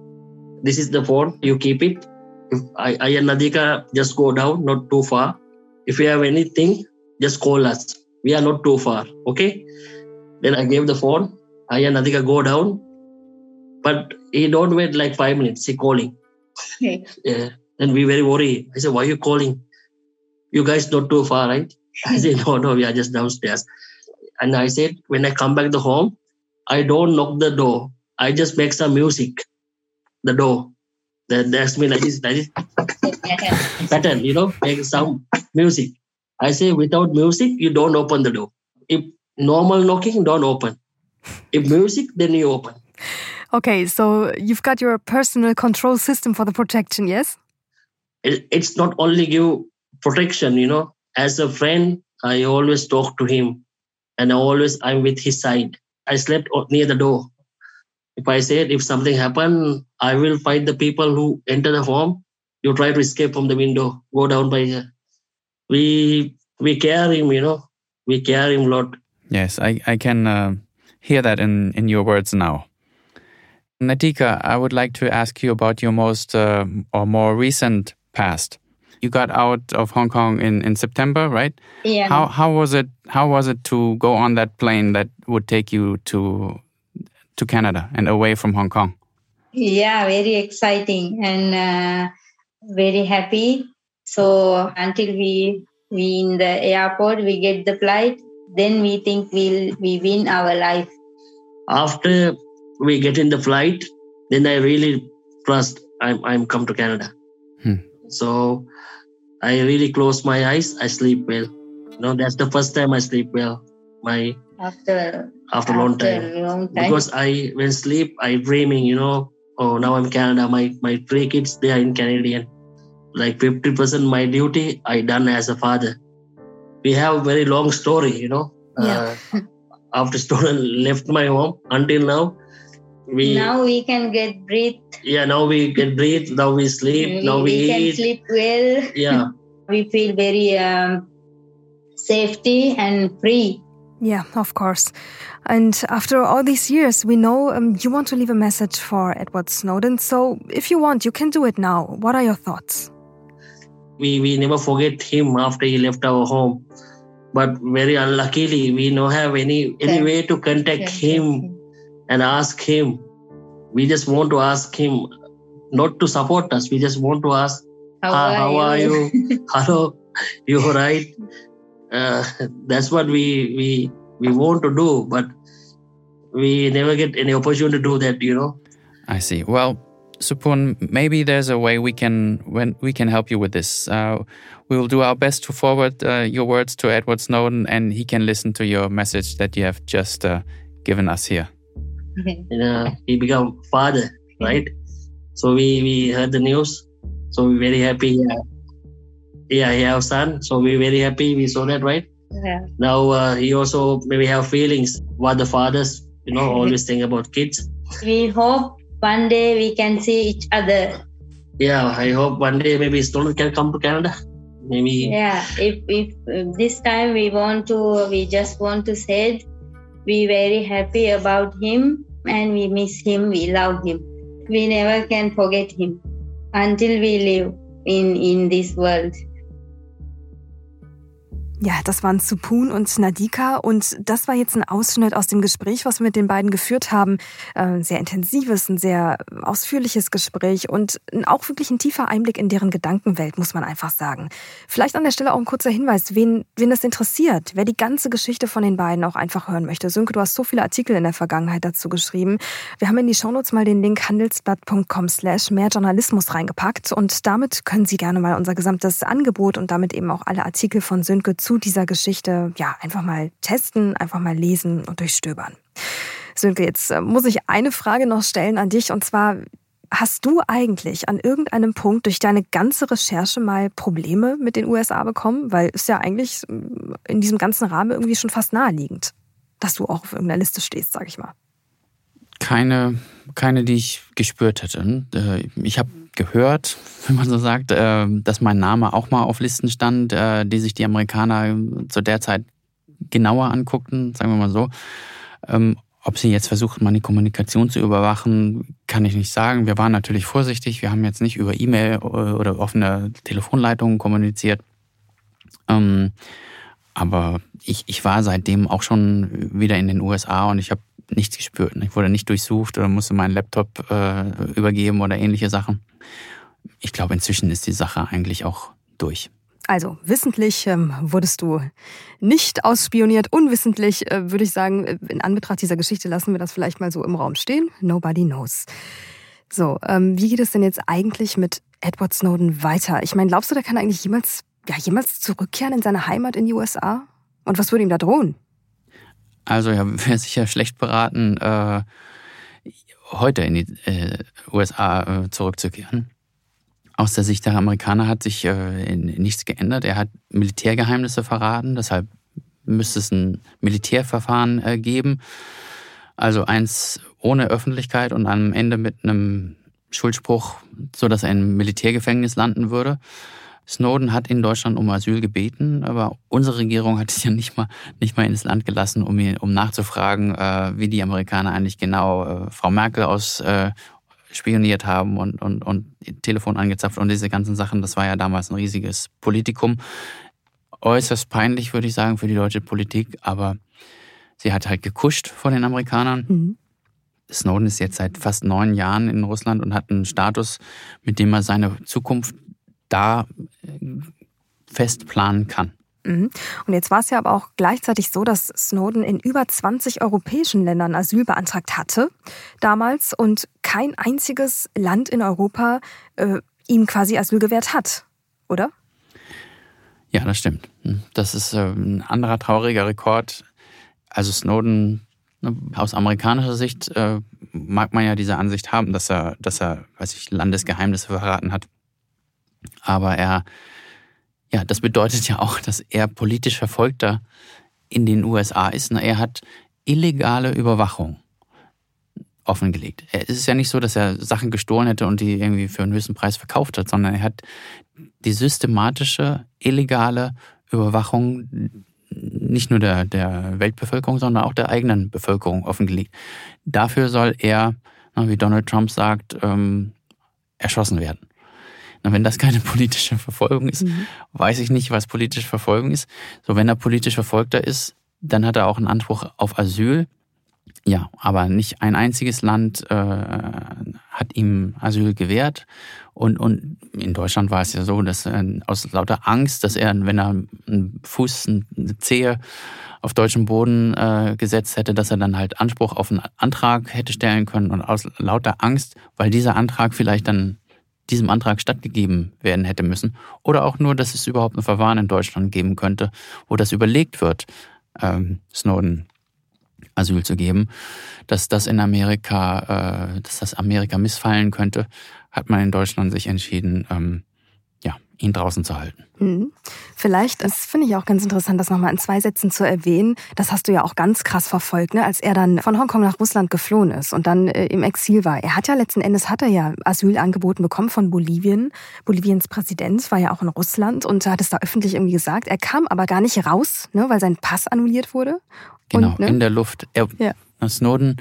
[SPEAKER 10] this is the phone you keep it. If i, I and nadika just go down not too far. If you have anything just call us. We are not too far okay? Then i gave the phone. I and nadika go down but he don't wait like five minutes he calling
[SPEAKER 11] Okay.
[SPEAKER 10] yeah. And we very worried. I said, why are you calling? You guys not too far, right? I said, no, no, we are just downstairs. And I said, when I come back to home, I don't knock the door. I just make some music. The door. Then that's me like this, like this pattern, you know, make some music. I say, without music, you don't open the door. If normal knocking, don't open. If music, then you open.
[SPEAKER 3] Okay, so you've got your personal control system for the protection, yes?
[SPEAKER 10] it's not only give protection you know. As a friend i always talk to him and I always i'm with his side. I slept near the door. If i said if something happened, i will fight the people who enter the home. You try to escape from the window go down by here. We we care him you know. We care him a lot.
[SPEAKER 4] Yes, I, I can uh, hear that in, in your words now. Natika, I would like to ask you about your most uh, or more recent past. You got out of Hong Kong in, in September, right?
[SPEAKER 11] Yeah.
[SPEAKER 4] How how was it how was it to go on that plane that would take you to to Canada and away from Hong Kong?
[SPEAKER 11] Yeah, very exciting and uh, very happy. So until we we in the airport, we get the flight, then we think we'll we win our life.
[SPEAKER 10] After we get in the flight, then I really trust I'm I'm come to Canada.
[SPEAKER 4] Hmm.
[SPEAKER 10] So I really close my eyes. I sleep well. You know, that's the first time I sleep well. My
[SPEAKER 11] After
[SPEAKER 10] after a long time
[SPEAKER 11] long time.
[SPEAKER 10] because I when sleep I dreaming. You know, oh now I'm Canada. My my three kids they are in Canadian. Like fifty percent my duty I done as a father. We have a very long story. You know.
[SPEAKER 11] Yeah.
[SPEAKER 10] Uh, after student left my home until now, we
[SPEAKER 11] now we can get breathe.
[SPEAKER 10] yeah now we can breathe. Now we sleep.
[SPEAKER 11] We,
[SPEAKER 10] now we,
[SPEAKER 11] we can
[SPEAKER 10] eat.
[SPEAKER 11] sleep well.
[SPEAKER 10] Yeah.
[SPEAKER 11] we feel very um, safety and free.
[SPEAKER 3] Yeah, of course. And after all these years, we know um, you want to leave a message for Edward Snowden. So if you want, you can do it now. What are your thoughts?
[SPEAKER 10] we we never forget him after he left our home but very unluckily we don't have any any way to contact him and ask him we just want to ask him not to support us we just want to ask
[SPEAKER 11] How,
[SPEAKER 10] "Ah,
[SPEAKER 11] are,
[SPEAKER 10] how are
[SPEAKER 11] you?
[SPEAKER 10] you hello you all right uh, that's what we we we want to do but we never get any opportunity to do that you know
[SPEAKER 4] I see. Well, Supun, maybe there's a way we can when we can help you with this. Uh, we will do our best to forward uh, your words to Edward Snowden, and he can listen to your message that you have just uh, given us here.
[SPEAKER 10] you know, he become father, right? So we we heard the news, so we very happy. Yeah, yeah, he have son, so we very happy. We saw that, right?
[SPEAKER 11] Yeah.
[SPEAKER 10] Now uh, he also maybe have feelings. What the fathers, you know, always think about kids.
[SPEAKER 11] We hope one day we can see each other.
[SPEAKER 10] Yeah, I hope one day maybe Stone can come to Canada. Maybe
[SPEAKER 11] Yeah, if, if if this time we want to, we just want to say, we very happy about him and we miss him, we love him. We never can forget him until we live in in this world.
[SPEAKER 3] Ja, das waren Supun und Nadika und das war jetzt ein Ausschnitt aus dem Gespräch, was wir mit den beiden geführt haben. Äh, Ein sehr intensives, ein sehr ausführliches Gespräch und auch wirklich ein tiefer Einblick in deren Gedankenwelt, muss man einfach sagen. Vielleicht an der Stelle auch ein kurzer Hinweis, wen, wen das interessiert, wer die ganze Geschichte von den beiden auch einfach hören möchte. Sönke, du hast so viele Artikel in der Vergangenheit dazu geschrieben. Wir haben in die Shownotes mal den Link handelsblatt.com slash mehr Journalismus reingepackt und damit können Sie gerne mal unser gesamtes Angebot und damit eben auch alle Artikel von Sönke dieser Geschichte ja einfach mal testen, einfach mal lesen und durchstöbern. Sönke, jetzt äh, muss ich eine Frage noch stellen an dich und zwar Hast du eigentlich an irgendeinem Punkt durch deine ganze Recherche mal Probleme mit den USA bekommen? Weil ist ja eigentlich mm, in diesem ganzen Rahmen irgendwie schon fast naheliegend, dass du auch auf irgendeiner Liste stehst, sag ich mal.
[SPEAKER 4] Keine, keine, die ich gespürt hätte. Äh, Ich habe gehört, wenn man so sagt, äh, dass mein Name auch mal auf Listen stand, äh, die sich die Amerikaner zu der Zeit genauer anguckten, sagen wir mal so. Ähm, Ob sie jetzt versuchen, meine Kommunikation zu überwachen, kann ich nicht sagen. Wir waren natürlich vorsichtig. Wir haben jetzt nicht über E-Mail oder offene Telefonleitungen kommuniziert. Ähm, aber ich, ich war seitdem auch schon wieder in den USA und ich habe nichts gespürt. Ich wurde nicht durchsucht oder musste meinen Laptop äh, übergeben oder ähnliche Sachen. Ich glaube, inzwischen ist die Sache eigentlich auch durch.
[SPEAKER 3] Also wissentlich ähm, wurdest du nicht ausspioniert. Unwissentlich äh, würde ich sagen, in Anbetracht dieser Geschichte lassen wir das vielleicht mal so im Raum stehen. Nobody knows. So, ähm, wie geht es denn jetzt eigentlich mit Edward Snowden weiter? Ich meine, glaubst du, der kann eigentlich jemals, ja, jemals zurückkehren in seine Heimat in die USA? Und was würde ihm da drohen?
[SPEAKER 4] Also er wäre sicher schlecht beraten, äh, heute in die äh, USA äh, zurückzukehren. Aus der Sicht der Amerikaner hat sich äh, nichts geändert. Er hat Militärgeheimnisse verraten, deshalb müsste es ein Militärverfahren äh, geben. Also eins ohne Öffentlichkeit und am Ende mit einem Schuldspruch, so dass er im Militärgefängnis landen würde. Snowden hat in Deutschland um Asyl gebeten, aber unsere Regierung hat es ja nicht mal, nicht mal ins Land gelassen, um, ihn, um nachzufragen, äh, wie die Amerikaner eigentlich genau äh, Frau Merkel aus äh, spioniert haben und, und, und Telefon angezapft und diese ganzen Sachen. Das war ja damals ein riesiges Politikum. Äußerst peinlich, würde ich sagen, für die deutsche Politik, aber sie hat halt gekuscht vor den Amerikanern.
[SPEAKER 3] Mhm.
[SPEAKER 4] Snowden ist jetzt seit fast neun Jahren in Russland und hat einen Status, mit dem er seine Zukunft da fest planen kann.
[SPEAKER 3] Mhm. Und jetzt war es ja aber auch gleichzeitig so, dass Snowden in über 20 europäischen Ländern Asyl beantragt hatte damals und kein einziges Land in Europa äh, ihm quasi Asyl gewährt hat, oder?
[SPEAKER 4] Ja, das stimmt. Das ist äh, ein anderer trauriger Rekord. Also Snowden ne, aus amerikanischer Sicht äh, mag man ja diese Ansicht haben, dass er, dass er, weiß ich, Landesgeheimnisse verraten hat. Aber er ja, das bedeutet ja auch, dass er politisch Verfolgter in den USA ist. Er hat illegale Überwachung offengelegt. Es ist ja nicht so, dass er Sachen gestohlen hätte und die irgendwie für einen höchsten Preis verkauft hat, sondern er hat die systematische, illegale Überwachung nicht nur der, der Weltbevölkerung, sondern auch der eigenen Bevölkerung offengelegt. Dafür soll er, wie Donald Trump sagt, ähm, erschossen werden. Na, wenn das keine politische Verfolgung ist, mhm. weiß ich nicht, was politische Verfolgung ist. So, wenn er politisch Verfolgter ist, dann hat er auch einen Anspruch auf Asyl. Ja, aber nicht ein einziges Land äh, hat ihm Asyl gewährt. Und, und in Deutschland war es ja so, dass er aus lauter Angst, dass er, wenn er einen Fuß, eine Zehe auf deutschem Boden äh, gesetzt hätte, dass er dann halt Anspruch auf einen Antrag hätte stellen können. Und aus lauter Angst, weil dieser Antrag vielleicht dann diesem Antrag stattgegeben werden hätte müssen. Oder auch nur, dass es überhaupt ein Verfahren in Deutschland geben könnte, wo das überlegt wird, ähm, Snowden Asyl zu geben. Dass das in Amerika, äh, dass das Amerika missfallen könnte, hat man in Deutschland sich entschieden, ähm, ihn draußen zu halten.
[SPEAKER 3] Mhm. Vielleicht, das finde ich auch ganz interessant, das nochmal in zwei Sätzen zu erwähnen. Das hast du ja auch ganz krass verfolgt, ne? als er dann von Hongkong nach Russland geflohen ist und dann äh, im Exil war. Er hat ja letzten Endes hat er ja Asyl angeboten bekommen von Bolivien. Boliviens Präsident war ja auch in Russland und hat es da öffentlich irgendwie gesagt. Er kam aber gar nicht raus, ne? weil sein Pass annulliert wurde.
[SPEAKER 4] Genau, und, ne? in der Luft. Er, ja. Snowden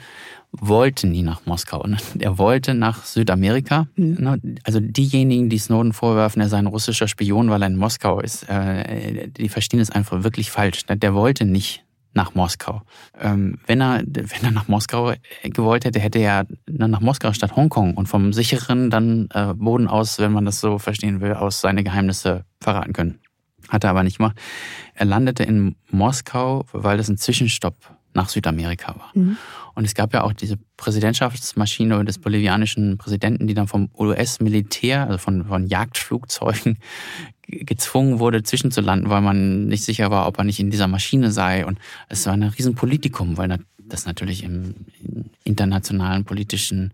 [SPEAKER 4] wollte nie nach Moskau. Ne? Er wollte nach Südamerika. Mhm. Also diejenigen, die Snowden vorwerfen, er sei ein russischer Spion, weil er in Moskau ist, äh, die verstehen es einfach wirklich falsch. Ne? Der wollte nicht nach Moskau. Ähm, wenn er, wenn er nach Moskau gewollt hätte, hätte er nach Moskau statt Hongkong und vom sicheren dann äh, Boden aus, wenn man das so verstehen will, aus seine Geheimnisse verraten können. Hat er aber nicht gemacht. Er landete in Moskau, weil das ein Zwischenstopp nach Südamerika war. Mhm. Und es gab ja auch diese Präsidentschaftsmaschine des bolivianischen Präsidenten, die dann vom US-Militär, also von, von Jagdflugzeugen, gezwungen wurde, zwischenzulanden, weil man nicht sicher war, ob er nicht in dieser Maschine sei. Und es war ein Riesenpolitikum, weil das natürlich im, internationalen politischen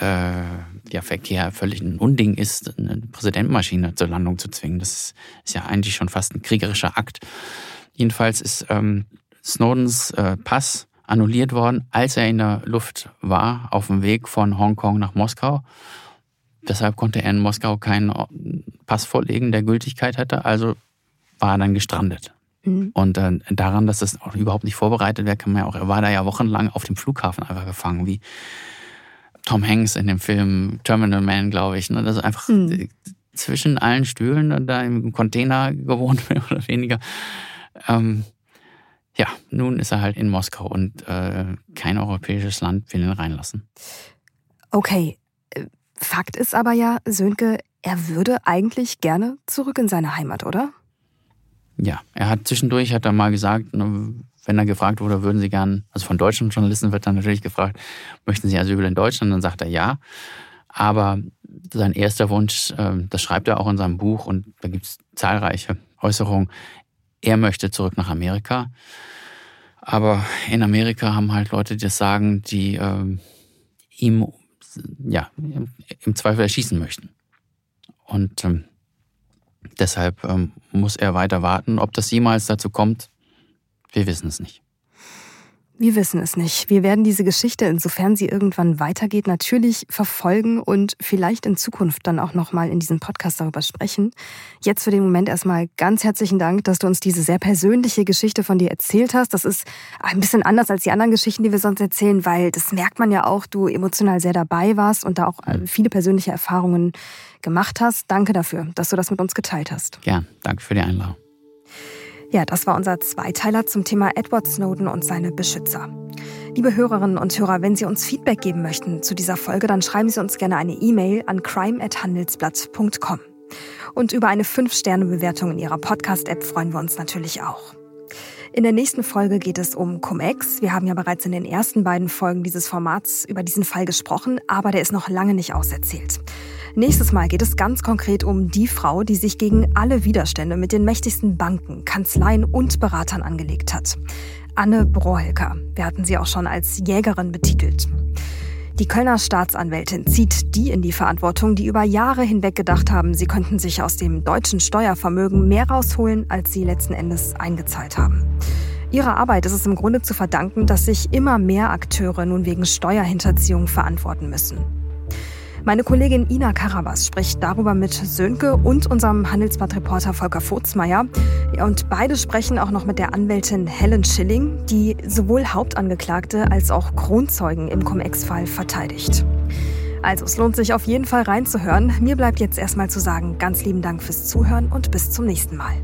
[SPEAKER 4] äh, ja, Verkehr völlig ein Unding ist, eine Präsidentenmaschine zur Landung zu zwingen. Das ist ja eigentlich schon fast ein kriegerischer Akt. Jedenfalls ist ähm, Snowdens äh, Pass annulliert worden, als er in der Luft war, auf dem Weg von Hongkong nach Moskau. Deshalb konnte er in Moskau keinen Pass vorlegen, der Gültigkeit hatte, also war er dann gestrandet. Mhm. Und äh, daran, dass das auch überhaupt nicht vorbereitet wäre, kann man ja auch, er war da ja wochenlang auf dem Flughafen einfach gefangen, wie Tom Hanks in dem Film Terminal Man, glaube ich. Ne? Das ist einfach mhm. zwischen allen Stühlen da im Container gewohnt, mehr oder weniger. Ähm, ja, nun ist er halt in Moskau und äh, kein europäisches Land will ihn reinlassen.
[SPEAKER 3] Okay, äh, Fakt ist aber ja, Sönke, er würde eigentlich gerne zurück in seine Heimat, oder?
[SPEAKER 4] Ja, er hat zwischendurch hat er mal gesagt, ne, wenn er gefragt wurde, würden Sie gern, also von deutschen Journalisten wird dann natürlich gefragt, möchten Sie Asyl in Deutschland? Dann sagt er ja. Aber sein erster Wunsch, ähm, das schreibt er auch in seinem Buch und da gibt es zahlreiche Äußerungen, er möchte zurück nach Amerika. Aber in Amerika haben halt Leute, die das sagen, die ähm, ihm ja, im Zweifel erschießen möchten. Und ähm, deshalb ähm, muss er weiter warten. Ob das jemals dazu kommt, wir wissen es nicht.
[SPEAKER 3] Wir wissen es nicht. Wir werden diese Geschichte, insofern sie irgendwann weitergeht, natürlich verfolgen und vielleicht in Zukunft dann auch nochmal in diesem Podcast darüber sprechen. Jetzt für den Moment erstmal ganz herzlichen Dank, dass du uns diese sehr persönliche Geschichte von dir erzählt hast. Das ist ein bisschen anders als die anderen Geschichten, die wir sonst erzählen, weil das merkt man ja auch, du emotional sehr dabei warst und da auch äh, viele persönliche Erfahrungen gemacht hast. Danke dafür, dass du das mit uns geteilt hast.
[SPEAKER 4] Gern. Danke für die Einladung.
[SPEAKER 3] Ja, das war unser Zweiteiler zum Thema Edward Snowden und seine Beschützer. Liebe Hörerinnen und Hörer, wenn Sie uns Feedback geben möchten zu dieser Folge, dann schreiben Sie uns gerne eine E-Mail an crime@handelsblatt.com. Und über eine 5-Sterne-Bewertung in Ihrer Podcast-App freuen wir uns natürlich auch. In der nächsten Folge geht es um Cum-Ex. Wir haben ja bereits in den ersten beiden Folgen dieses Formats über diesen Fall gesprochen, aber der ist noch lange nicht auserzählt. Nächstes Mal geht es ganz konkret um die Frau, die sich gegen alle Widerstände mit den mächtigsten Banken, Kanzleien und Beratern angelegt hat. Anne Brohelker. Wir hatten sie auch schon als Jägerin betitelt. Die Kölner Staatsanwältin zieht die in die Verantwortung, die über Jahre hinweg gedacht haben, sie könnten sich aus dem deutschen Steuervermögen mehr rausholen, als sie letzten Endes eingezahlt haben. Ihrer Arbeit ist es im Grunde zu verdanken, dass sich immer mehr Akteure nun wegen Steuerhinterziehung verantworten müssen. Meine Kollegin Ina Karabas spricht darüber mit Sönke und unserem Handelsblatt-Reporter Volker Furzmeier. Und beide sprechen auch noch mit der Anwältin Helen Schilling, die sowohl Hauptangeklagte als auch Kronzeugen im Cum-Ex-Fall verteidigt. Also es lohnt sich auf jeden Fall reinzuhören. Mir bleibt jetzt erstmal zu sagen, ganz lieben Dank fürs Zuhören und bis zum nächsten Mal.